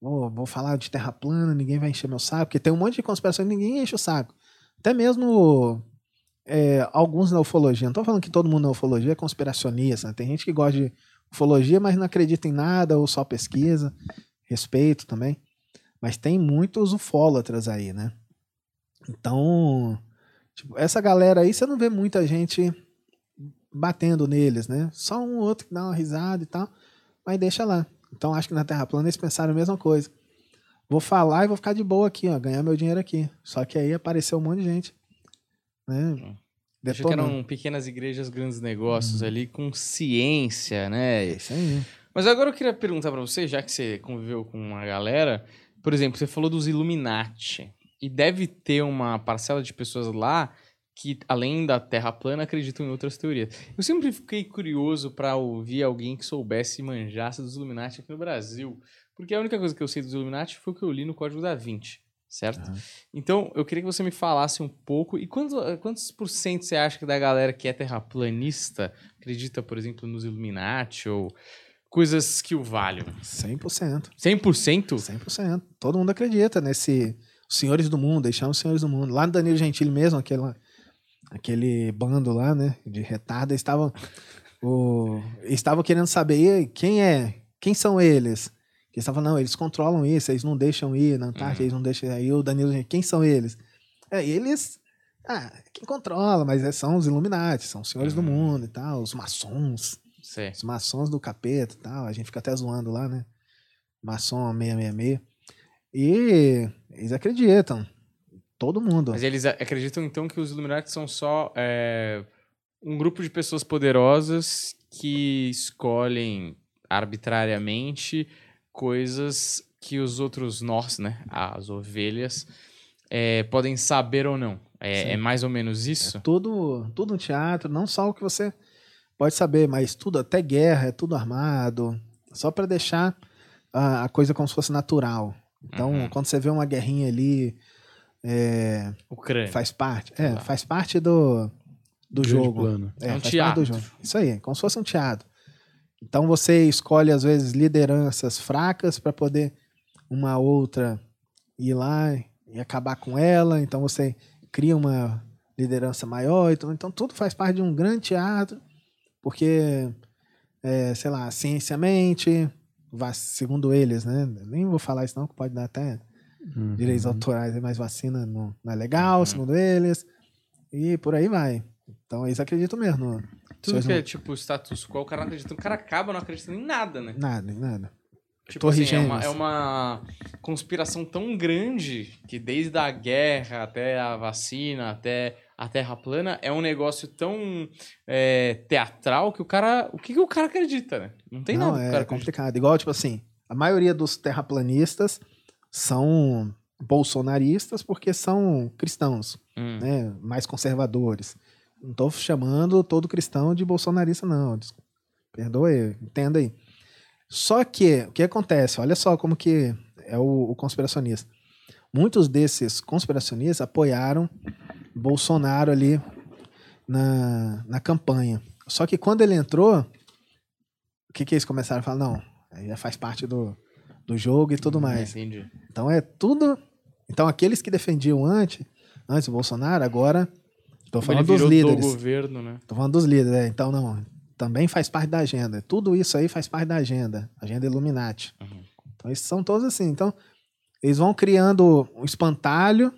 Vou, vou falar de terra plana, ninguém vai encher meu saco. Porque tem um monte de conspiração e ninguém enche o saco. Até mesmo é, alguns na ufologia. Não tô falando que todo mundo na ufologia é conspiracionista. Né? Tem gente que gosta de ufologia, mas não acredita em nada ou só pesquisa. Respeito também. Mas tem muitos ufólatras aí, né? Então, tipo, essa galera aí, você não vê muita gente batendo neles, né? Só um ou outro que dá uma risada e tal, mas deixa lá. Então, acho que na Terra plana eles pensaram a mesma coisa. Vou falar e vou ficar de boa aqui, ó, ganhar meu dinheiro aqui. Só que aí apareceu um monte de gente, né? Achei que eram pequenas igrejas, grandes negócios ali com ciência, né? É isso aí. Mas agora eu queria perguntar pra você, já que você conviveu com uma galera, por exemplo, você falou dos Illuminati. E deve ter uma parcela de pessoas lá que, além da Terra plana, acreditam em outras teorias. Eu sempre fiquei curioso pra ouvir alguém que soubesse e manjasse dos Illuminati aqui no Brasil. Porque a única coisa que eu sei dos Illuminati foi o que eu li no Código da Vinci, certo? Aham. Então, eu queria que você me falasse um pouco. E quantos, quantos por cento você acha que da galera que é terraplanista acredita, por exemplo, nos Illuminati ou coisas que o valham? 100%. 100%? 100%. Todo mundo acredita nesse os senhores do mundo, chamam os senhores do mundo. Lá no Danilo Gentili mesmo, aquele, aquele bando lá, né, de retarda, estavam o, estavam querendo saber "E aí, quem é, quem são eles. Eles estavam, não, eles controlam isso, eles não deixam ir na Antártida, Uhum. eles não deixam aí o Danilo quem são eles? É, eles, ah, quem controla, mas é- são os Illuminati, são os senhores do Uhum. mundo e tal, os maçons. Sei. Os maçons do capeta e tal. A gente fica até zoando lá, né? Maçom 666. E eles acreditam. Todo mundo. Mas eles acreditam então que os Illuminati são só é, um grupo de pessoas poderosas que escolhem arbitrariamente coisas que os outros nós, né, as ovelhas, é, podem saber ou não. É, é mais ou menos isso? É tudo, tudo no teatro, não só o que você pode saber, mas tudo, até guerra, é tudo armado. Só pra deixar a, a coisa como se fosse natural. Então, Uhum. quando você vê uma guerrinha ali, é, Ucrânia. faz parte. É, faz parte do, do Grande jogo. plano. É, É um faz parte teatro. do jogo. Isso aí, como se fosse um teatro. Então você escolhe, às vezes, lideranças fracas para poder uma outra ir lá e acabar com ela. Então você cria uma liderança maior. Então, então tudo faz parte de um grande teatro, porque, é, sei lá, ciência mente, segundo eles, né? Nem vou falar isso não, que pode dar até Uhum. direitos autorais, mas vacina não, não é legal, Uhum. segundo eles. E por aí vai. Então eles acreditam mesmo. no- Tudo que não- é tipo status quo, o cara não acredita. O cara acaba não acreditando em nada, né? Nada, nada. Tipo Torre assim, é uma, é uma conspiração tão grande que desde a guerra até a vacina, até a Terra plana, é um negócio tão é, teatral que o cara. O que, que o cara acredita, né? Não tem não, nada. é cara acredita. complicado. Igual, tipo assim, a maioria dos terraplanistas são bolsonaristas porque são cristãos, Hum. né? Mais conservadores. Não tô chamando todo cristão de bolsonarista, não. Perdoe, entenda aí. Só que, o que acontece? Olha só como que é o, o conspiracionista. Muitos desses conspiracionistas apoiaram Bolsonaro ali na, na campanha. Só que quando ele entrou, o que que eles começaram a falar? Não, já faz parte do, do jogo e tudo mais. Entendi. Então é tudo. Então aqueles que defendiam antes, antes o Bolsonaro, agora tô falando dos virou do líderes. governo, né? Tô falando dos líderes, é. Então não, também faz parte da agenda. Tudo isso aí faz parte da agenda, agenda Illuminati. Uhum. Então esses são todos assim. Então eles vão criando um espantalho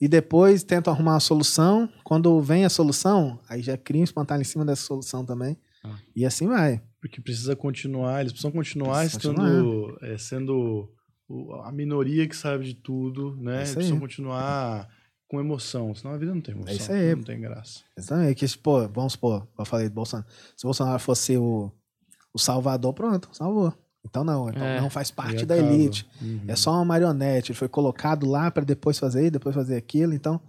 e depois tentam arrumar uma solução. Quando vem a solução, aí já cria um espantalho em cima dessa solução também. Ah. E assim vai. Porque precisa continuar, eles precisam continuar Precisa estando, é, sendo a minoria que sabe de tudo, né? É aí. precisam continuar com emoção, senão a vida não tem emoção, É isso aí. não tem graça. Então, é que, pô, vamos supor, eu falei do Bolsonaro. Se o Bolsonaro fosse o, o salvador, pronto, salvou. Então não, então É. não faz parte da elite. Uhum. É só uma marionete. Ele foi colocado lá para depois fazer isso, depois fazer aquilo. Então,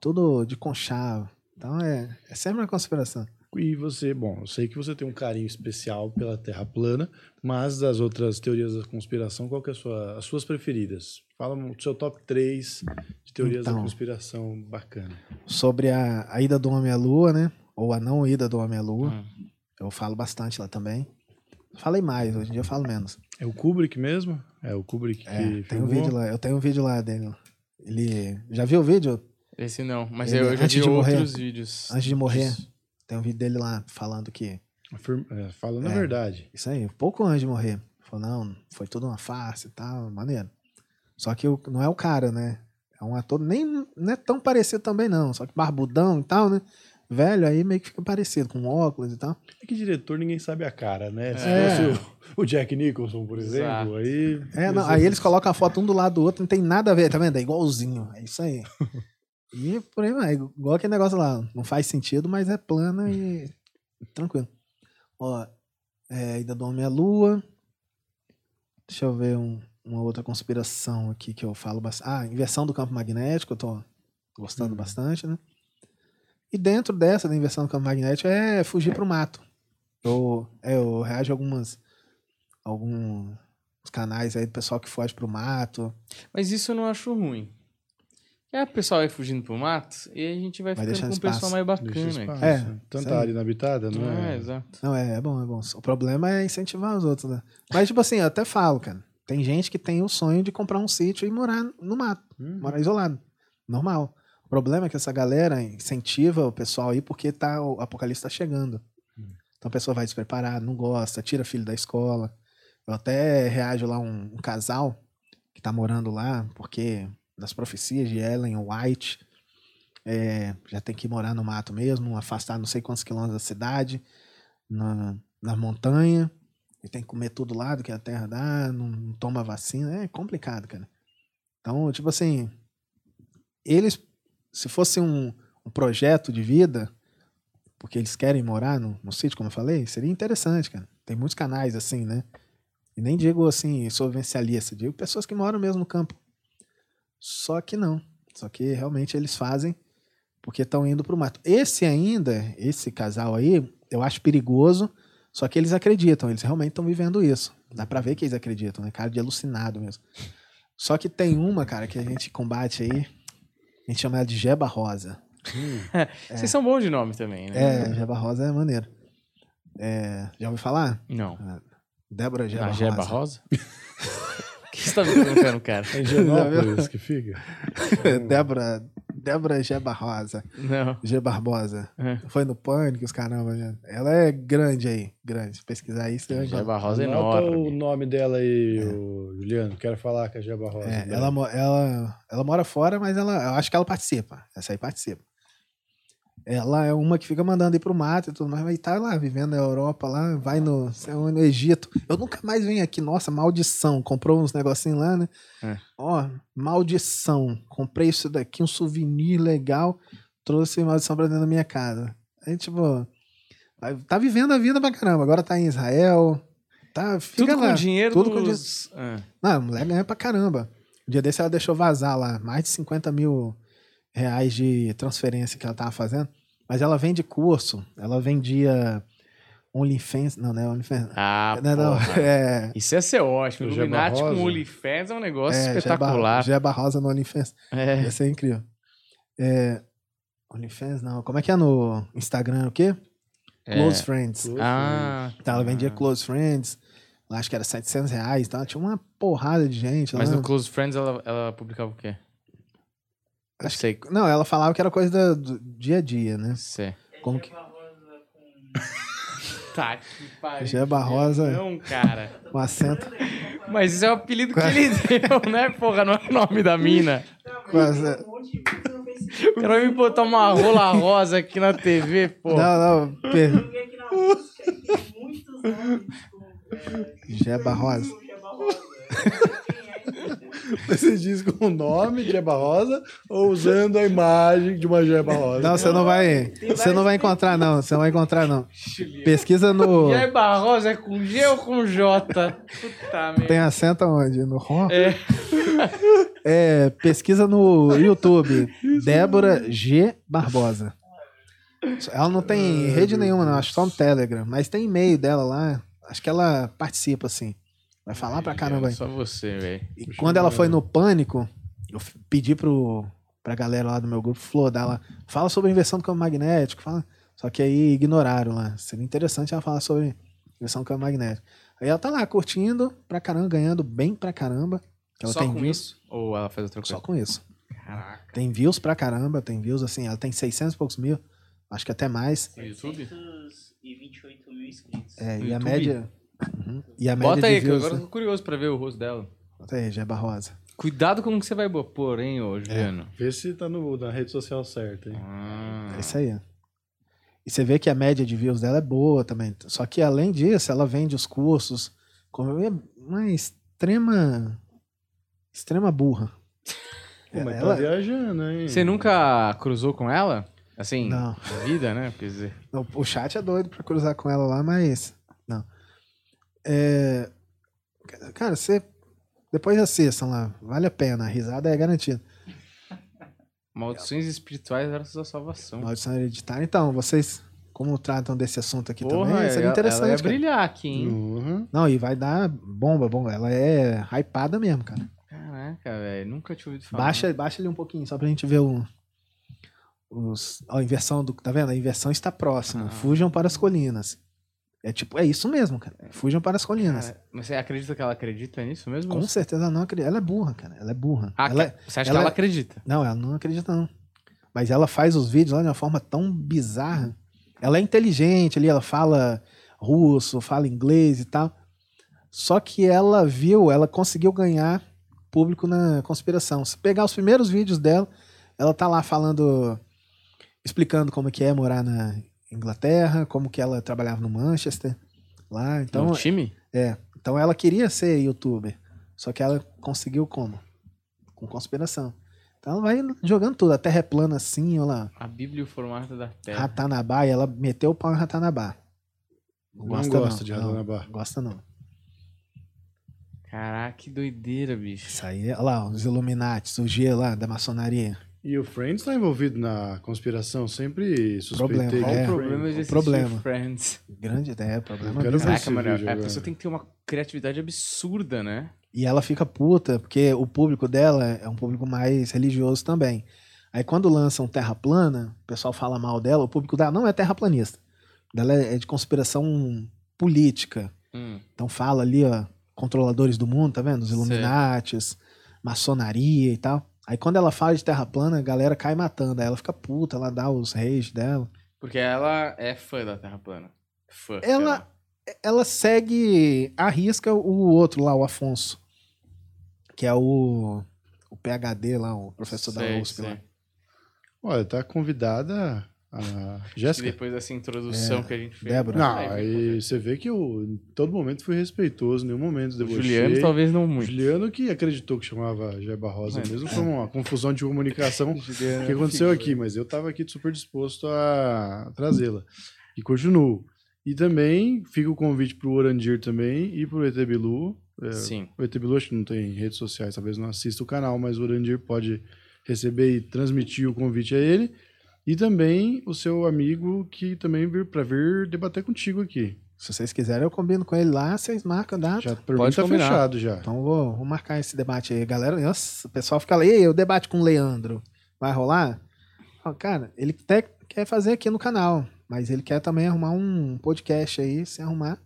tudo de conchavo. Então é, é sempre uma conspiração. E você, bom, eu sei que você tem um carinho especial pela Terra plana, mas das outras teorias da conspiração, qual que é a sua, as suas preferidas? Fala o seu top 3 de teorias da Então. conspiração bacana. Sobre a, a ida do homem à lua, né? Ou a não ida do homem à lua. Hum. Eu falo bastante lá também. Falei mais, hoje em dia eu falo menos. É o Kubrick mesmo? É o Kubrick que É, tem um vídeo lá, eu tenho um vídeo lá dele. Ele. Já viu o vídeo? Esse não, mas Ele, eu já vi de morrer- outros vídeos. Antes de morrer, disso. Tem um vídeo dele lá falando que. Afirma- é, falando a É. verdade. Isso aí, pouco antes de morrer. Falou, não, foi tudo uma farsa e tal, maneiro. Só que o- não é o cara, né? É um ator, nem não é tão parecido também, não. Só que barbudão e tal, né? Velho, aí meio que fica parecido, com óculos e tal. É que diretor ninguém sabe a cara, né? Se É. fosse o, o Jack Nicholson, por exemplo, Exato. aí. É, não, aí eles colocam a foto um do lado do outro, não tem nada a ver, tá vendo? É igualzinho, é isso aí. E por aí vai, igual aquele negócio lá, não faz sentido, mas é plana e tranquilo. Ó, é, Ida do Homem à Lua. Deixa eu ver um- uma outra conspiração aqui que eu falo bastante. Ah, inversão do campo magnético, eu tô gostando Hum. bastante, né? E dentro dessa, da inversão do campo magnético, é fugir pro mato. Eu, eu reajo a algumas. alguns canais aí do pessoal que foge pro mato. Mas isso eu não acho ruim. É, o pessoal vai fugindo pro mato e a gente vai, Vai ficando com um pessoal mais bacana. É, Tanta área inabitada, não É, é? exato. Não, é, é bom, é bom. O problema é incentivar os outros, né? Mas, tipo assim, eu até falo, cara. Tem gente que tem o sonho de comprar um sítio e morar no mato, Hum. morar isolado. Normal. O problema é que essa galera incentiva o pessoal aí porque tá, o apocalipse tá chegando. Então a pessoa vai despreparada, não gosta, tira filho da escola. Eu até reajo lá um, um casal que tá morando lá, porque nas profecias de Ellen White, é, já tem que morar no mato mesmo, afastar não sei quantos quilômetros da cidade, na, na montanha, e tem que comer tudo lá do que a terra dá, não, não toma vacina, é complicado, cara. Então, tipo assim, eles, se fosse um, um projeto de vida, porque eles querem morar no, no sítio, como eu falei, seria interessante, cara. Tem muitos canais assim, né? E nem digo assim, sobrevivencialista, digo pessoas que moram mesmo no campo. Só que não. Só que realmente eles fazem porque estão indo pro mato. Esse ainda, esse casal aí, eu acho perigoso, só que eles acreditam, eles realmente estão vivendo isso. Dá pra ver que eles acreditam, né? Cara de alucinado mesmo. Só que tem uma, cara, que a gente combate aí, a gente chama ela de Jeba Rosa. Vocês são bons de nome também, né? É, Jeba Rosa é maneiro. É, já ouviu falar? Não. Débora Jeba Rosa. Jeba Rosa? O que você tá me perguntando, cara? É em Genópolis que fica. Débora, Débora Jeba Rosa. Não. G Barbosa. É. Foi no Pânico, os caramba. né? Ela é grande aí, grande. Se pesquisar aí, você vai. Jeba Rosa é Anota o enorme. nome dela aí, ô, Juliano. Quero falar com a Jeba Rosa. É, ela, ela, ela mora fora, mas ela, eu acho que ela participa. Essa aí participa. Ela é uma que fica mandando ir pro mato e tudo mais, mas tá lá, vivendo na Europa, lá, vai no, no Egito. Eu nunca mais venho aqui, nossa, maldição. Comprou uns negocinhos lá, né? É. Ó, maldição. Comprei isso daqui, um souvenir legal, trouxe maldição pra dentro da minha casa. Aí, tipo, tá vivendo a vida pra caramba. Agora tá em Israel. Tá, fica Tudo lá. com dinheiro tudo com dos... Ah, não, a mulher ganha pra caramba. Um dia desse ela deixou vazar lá, mais de 50 mil reais de transferência que ela tava fazendo. Mas ela vende curso, ela vendia OnlyFans. Não, não é OnlyFans. Ah, não, não, é. Isso ia ser ótimo. Illuminati com. OnlyFans é um negócio é espetacular. Jeba Rosa no OnlyFans. É. Ia ser incrível. É, OnlyFans, não. Como é que é no Instagram? O quê? Close Friends. Ah, Então, ela vendia Close Friends. Acho que era 700 reais. Então, tinha uma porrada de gente mas lá. no Close Friends ela, ela publicava o quê? Acho sei. Não, ela falava que era coisa da- do dia a dia, né? Sei. Como que... Rosa com Tá, que pariu. Geba Rosa. Não, cara. Com acento. Mas isso é o apelido que ele deu, né, porra? Não é o nome da mina. Um Facebook. O cara vai me botar uma rola rosa aqui na TV, pô. Não, não. Per... Eu vi Você diz com o nome de Jeba Rosa ou usando a imagem de uma Jeba Rosa? Não, você não vai. Você não vai encontrar, não. Você não vai encontrar, não. Pesquisa no. Jeba Rosa é com G ou com J? Puta merda. Tem acento aonde? No ROM? É. É, pesquisa no YouTube. Débora G. Barbosa. Ela não tem rede nenhuma, não. Acho só no Telegram. Mas tem e-mail dela lá. Acho que ela participa, assim. Vai falar pra caramba aí. Só você, velho. E quando ela foi no Pânico, eu pedi pro, pra galera lá do meu grupo, Flor, dela, fala sobre inversão do campo magnético. Fala... Só que aí ignoraram lá. Seria interessante ela falar sobre inversão do campo magnético. Aí ela tá lá curtindo pra caramba, ganhando bem pra caramba. Ela Só tem com views. isso? Ou ela faz outra coisa? Só com isso. Caraca. Tem views pra caramba, tem views assim, ela tem 600 e poucos mil, acho que até mais. No YouTube? 628 mil inscritos. É, No e a YouTube? média. Uhum. E a média Bota de aí, que views. agora eu tô curioso pra ver o rosto dela. Bota aí, Jeba Rosa. Cuidado com o que você vai pôr, hein, ô Juliano. Vê se tá no, na rede social certa, hein? Ah. É isso aí. ó. E você vê que a média de views dela é boa também. Só que além disso, ela vende os cursos como é uma extrema. extrema burra. Pô, mas ela- tá viajando, hein? Você nunca cruzou com ela? Assim, Não. na vida, né? Quer dizer. O chat é doido pra cruzar com ela lá, mas. É, Cara, você. Depois assistam lá. Vale a pena. A risada é garantida. Maldições espirituais versus a salvação. Maldição hereditária. Então, vocês. Como tratam desse assunto aqui Porra, também, seria ela, interessante. ela ia cara. brilhar aqui, hein? Uhum. Não, e vai dar bomba, bomba. Ela é hypada mesmo, cara. Caraca, velho. Nunca tinha ouvido falar. Baixa, baixa ali um pouquinho, só pra gente ver o. Os, ó, a inversão do. Tá vendo? A inversão está próxima. Ah. Fujam para as colinas. É tipo, é isso mesmo, cara. Fujam para as colinas. Cara, mas você acredita que ela acredita nisso mesmo? Com certeza ela não acredita. Ela é burra, cara. Ela é burra. Ah, ela, você acha ela que ela é- acredita? Não, ela não acredita, não. Mas ela faz os vídeos lá de uma forma tão bizarra. Ela é inteligente ali, ela fala russo, fala inglês e tal. Só que ela viu, ela conseguiu ganhar público na conspiração. Se pegar os primeiros vídeos dela, ela tá lá falando, explicando como que é morar na Inglaterra, como que ela trabalhava no Manchester, lá. Então, no time? é, então ela queria ser youtuber, só que ela conseguiu como? Com conspiração. Então ela vai jogando tudo, a terra é plana assim, olha lá. A Bíblia e o formato da Terra. Ratanabá, e ela meteu o pau em Ratanabá. Não gosta de Ratanabá. Não, gosta não. Caraca, que doideira, bicho. Isso aí, olha lá, os Illuminati, o G lá da maçonaria. E o Friends tá envolvido na conspiração, sempre suspeitei. Problema, é. o problema de Friends- assistir problema. Friends? Grande ideia, problema. Eu quero Caraca, mano, vídeo a pessoa tem que ter uma criatividade absurda, né? E ela fica puta, porque o público dela é um público mais religioso também. Aí quando lançam Terra Plana, o pessoal fala mal dela, o público dela não é terraplanista. Dela é de conspiração política. Hum. Então fala ali, ó, controladores do mundo, tá vendo? Os. Illuminates, maçonaria e tal. Aí quando ela fala de Terra Plana, a galera cai matando. Aí ela fica puta, ela dá os reis dela. Porque ela é fã da Terra plana. Fã. Ela- Ela segue, arrisca o outro lá, o Afonso. Que é o, o PHD lá, o professor da Sei, USP sei. lá. Olha, tá convidada a Jéssica. depois dessa introdução É, que a gente fez. Débora. Não, ver aí você vê que eu em todo momento fui respeitoso, em nenhum momento O debochei. Juliano talvez não muito. Juliano que acreditou que chamava Jeba Rosa É. mesmo, foi uma confusão de comunicação que aconteceu aqui, mas eu estava aqui super disposto a trazê-la. E continuo. E também fica o convite para o Orandir também e para o ET Bilu. É, Sim. o ET Bilu acho que não tem redes sociais, talvez não assista o canal, mas o Orandir pode receber e transmitir o convite a ele. E também o seu amigo que também vir para vir debater contigo aqui. Se vocês quiserem, eu combino com ele lá, vocês marcam a data. Já por Pode mim tá combinar. fechado já. Então vou, vou marcar esse debate aí. Galera, nossa, o pessoal fica lá, e aí, o debate com o Leandro, vai rolar? Ó, cara, ele até quer fazer aqui no canal. Mas ele quer também arrumar um podcast aí, se arrumar.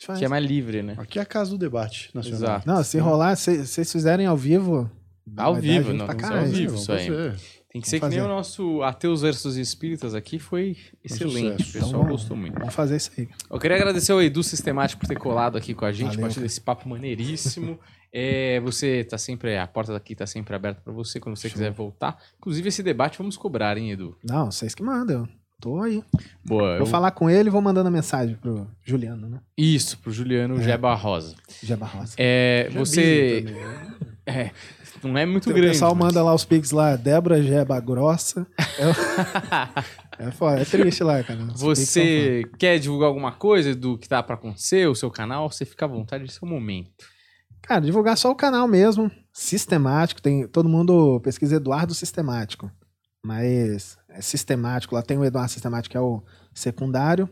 faz. Que é mais livre, né? Aqui é a casa do debate nacional. Exato. Não, se rolar, se se vocês fizerem ao vivo. Ao vivo, não, não caralho. ao vivo. Isso aí. fazer. Tem que ser que Vamos nem o fazer. nosso Ateus versus Espíritas aqui, foi excelente. O pessoal Então, gostou muito. Vamos fazer isso aí. Eu queria agradecer ao Edu Sistemático por ter colado aqui com a gente, Valeu, partir cara. desse papo maneiríssimo. É, você tá sempre, a porta daqui tá sempre aberta para você quando você quiser voltar. Inclusive, esse debate vamos cobrar, hein, Edu? Não, vocês que mandam. Eu tô aí. Boa. eu- Vou falar com ele e vou mandando a mensagem pro Juliano, né? Isso, pro Juliano Geba Rosa. Jeba Rosa. É, Já você. É, não é muito o grande. pessoal mas- manda lá os pics lá, Débora Jeba Grossa. É, é foda, é triste lá, cara. Os Você quer divulgar alguma coisa do que tá pra acontecer, o seu canal? Você fica à vontade, esse é o momento. Cara, divulgar só o canal mesmo, sistemático, tem todo mundo pesquisa Eduardo Sistemático, mas é sistemático, lá tem o Eduardo Sistemático que é o secundário.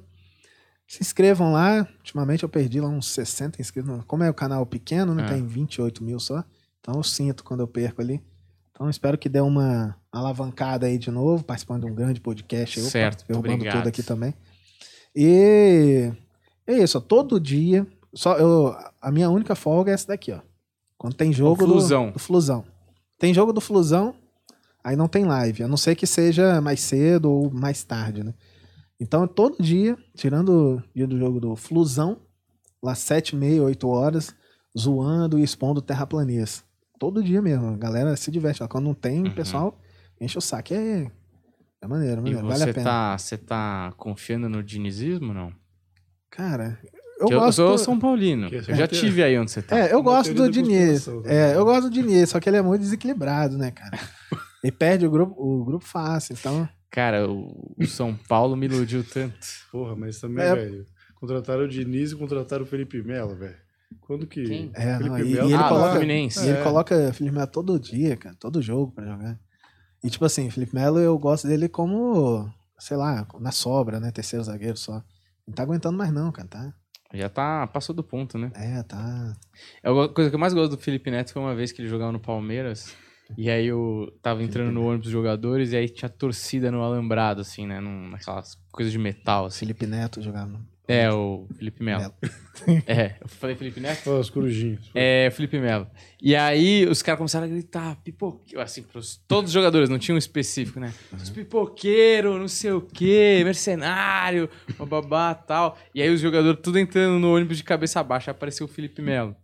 Se inscrevam lá, ultimamente eu perdi lá uns 60 inscritos, como é o canal pequeno, né, É. tem 28 mil só, então eu sinto quando eu perco ali. Então espero que dê uma alavancada aí de novo, participando de um grande podcast. Certo, obrigado. tudo aqui também. E é isso, ó, todo dia. Só eu, a minha única folga é essa daqui, ó. Quando tem jogo O Flusão. Do, do Flusão. Tem jogo do Flusão, aí não tem live. A não ser que seja mais cedo ou mais tarde, né? Então, todo dia, tirando o dia do jogo do Flusão, lá sete e meia, oito horas, zoando e expondo terraplanistas. Todo dia mesmo. A galera se diverte. ó. Quando não tem, Uhum. o pessoal enche o saco. É, é maneiro, E maneiro. Vale você a pena. tá, você tá confiando no dinizismo, não? Cara, eu eu, gosto... sou São Paulino. Eu já tive aí onde você tá. É, eu gosto do Diniz. conspiração É, eu gosto do Diniz, só que ele é muito desequilibrado, né, cara? Ele perde o grupo, o grupo fácil, então... Cara, o, o São Paulo me iludiu tanto. Porra, mas também, É. velho. Contrataram o Diniz e contrataram o Felipe Melo, velho. Quando que. Quem? É, não, Felipe e, e ele Ah, coloca, Fluminense. e ele É. coloca Felipe Melo todo dia, cara, todo jogo pra jogar. E tipo assim, Felipe Melo eu gosto dele como, sei lá, na sobra, né, terceiro zagueiro só. Não tá aguentando mais não, cara, tá? Já tá, passou do ponto, né? É, tá... A coisa que eu mais gosto do Felipe Neto foi uma vez que ele jogava no Palmeiras. E aí eu tava entrando no ônibus dos jogadores e aí tinha torcida no alambrado, assim, né? Num, naquelas coisas de metal, assim. Felipe Neto jogava no... É, o Felipe Melo. É, eu falei Felipe Neto? Os corujinhos. É, Felipe Melo. E aí os caras começaram a gritar, pipoqueiro, assim, pros, todos os jogadores, não tinha um específico, né? Os pipoqueiros, não sei o quê, mercenário, bababá tal. E aí os jogadores tudo entrando no ônibus de cabeça baixa, apareceu o Felipe Melo.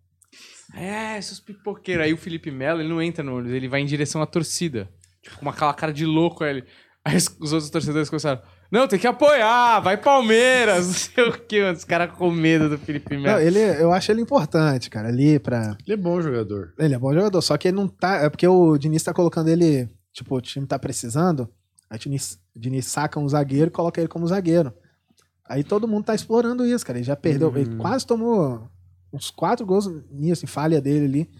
É, seus pipoqueiros. Aí o Felipe Melo, ele não entra no ônibus, ele vai em direção à torcida. Tipo, com uma aquela cara de louco, aí ele... Aí os outros torcedores começaram, não, tem que apoiar, vai Palmeiras, não sei o quê. Os caras com medo do Felipe Melo. Não, ele, eu acho ele importante, cara, ali pra... Ele é bom jogador. Ele é bom jogador, só que ele não tá. É porque o Diniz tá colocando ele. Tipo, o time tá precisando. Aí o Diniz, o Diniz saca um zagueiro e coloca ele como zagueiro. Aí todo mundo tá explorando isso, cara. Ele já perdeu. Uhum. Ele quase tomou uns quatro gols nisso, em falha dele ali.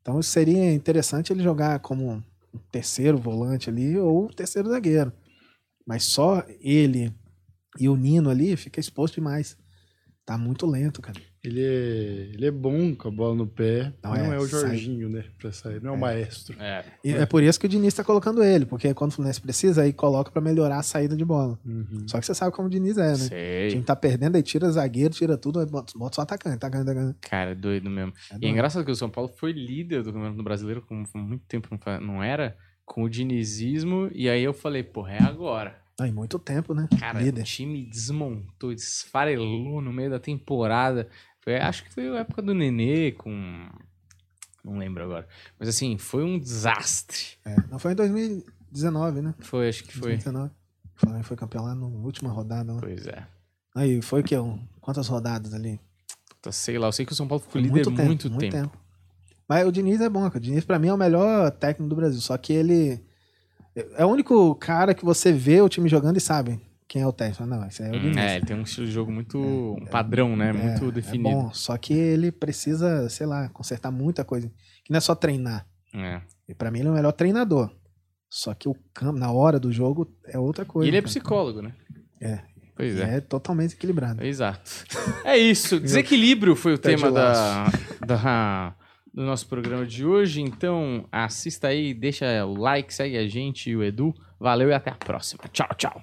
Então seria interessante ele jogar como um terceiro volante ali ou terceiro zagueiro. Mas só ele e o Nino ali fica exposto demais. Tá muito lento, cara. Ele é, ele é bom com a bola no pé. Não, Não, é, é, o sai- Jorginho, né? Pra sair. Não é o maestro. É. E é por isso que o Diniz tá colocando ele, porque quando o Fluminense precisa, aí coloca pra melhorar a saída de bola. Uhum. Só que você sabe como o Diniz é, né? O Sei. time tá perdendo, aí tira zagueiro, tira tudo, aí bota, bota só atacante, atacante, atacante. Cara, é doido mesmo. É E é doido. engraçado que o São Paulo foi líder do Campeonato Brasileiro, como por muito tempo não era, com o dinizismo, e aí eu falei, porra, é agora. Aí, muito tempo, né? Cara, Líder. o time desmontou, desfarelou no meio da temporada. Foi- acho que foi a época do Nenê com... Não lembro agora. Mas assim, foi um desastre. É, não foi em 2019, né? Foi, acho que foi. 2019. O Flamengo foi campeão lá na última rodada. Né? Pois é. Aí, foi o quê? Um, quantas rodadas ali? Sei lá, eu sei que o São Paulo foi Foi líder muito, tempo. Mas o Diniz é bom, cara. O Diniz, pra mim, é o melhor técnico do Brasil. Só que ele. É o único cara que você vê o time jogando e sabe quem é o técnico. Não, esse é o Hum, Diniz. é, ele tem um estilo de jogo muito... um padrão, né? muito É definido. bom, só que ele precisa, sei lá, consertar muita coisa. Que não é só treinar. É. E pra mim ele é o melhor treinador. Só que o campo, na hora do jogo, é outra E coisa. ele é cara. psicólogo, né? É. Pois E é. é totalmente equilibrado. Exato. É isso. Desequilíbrio foi o tema da, da- do nosso programa de hoje. Então, assista aí, deixa o like, segue a gente e o Edu. Valeu e até a próxima. Tchau, tchau.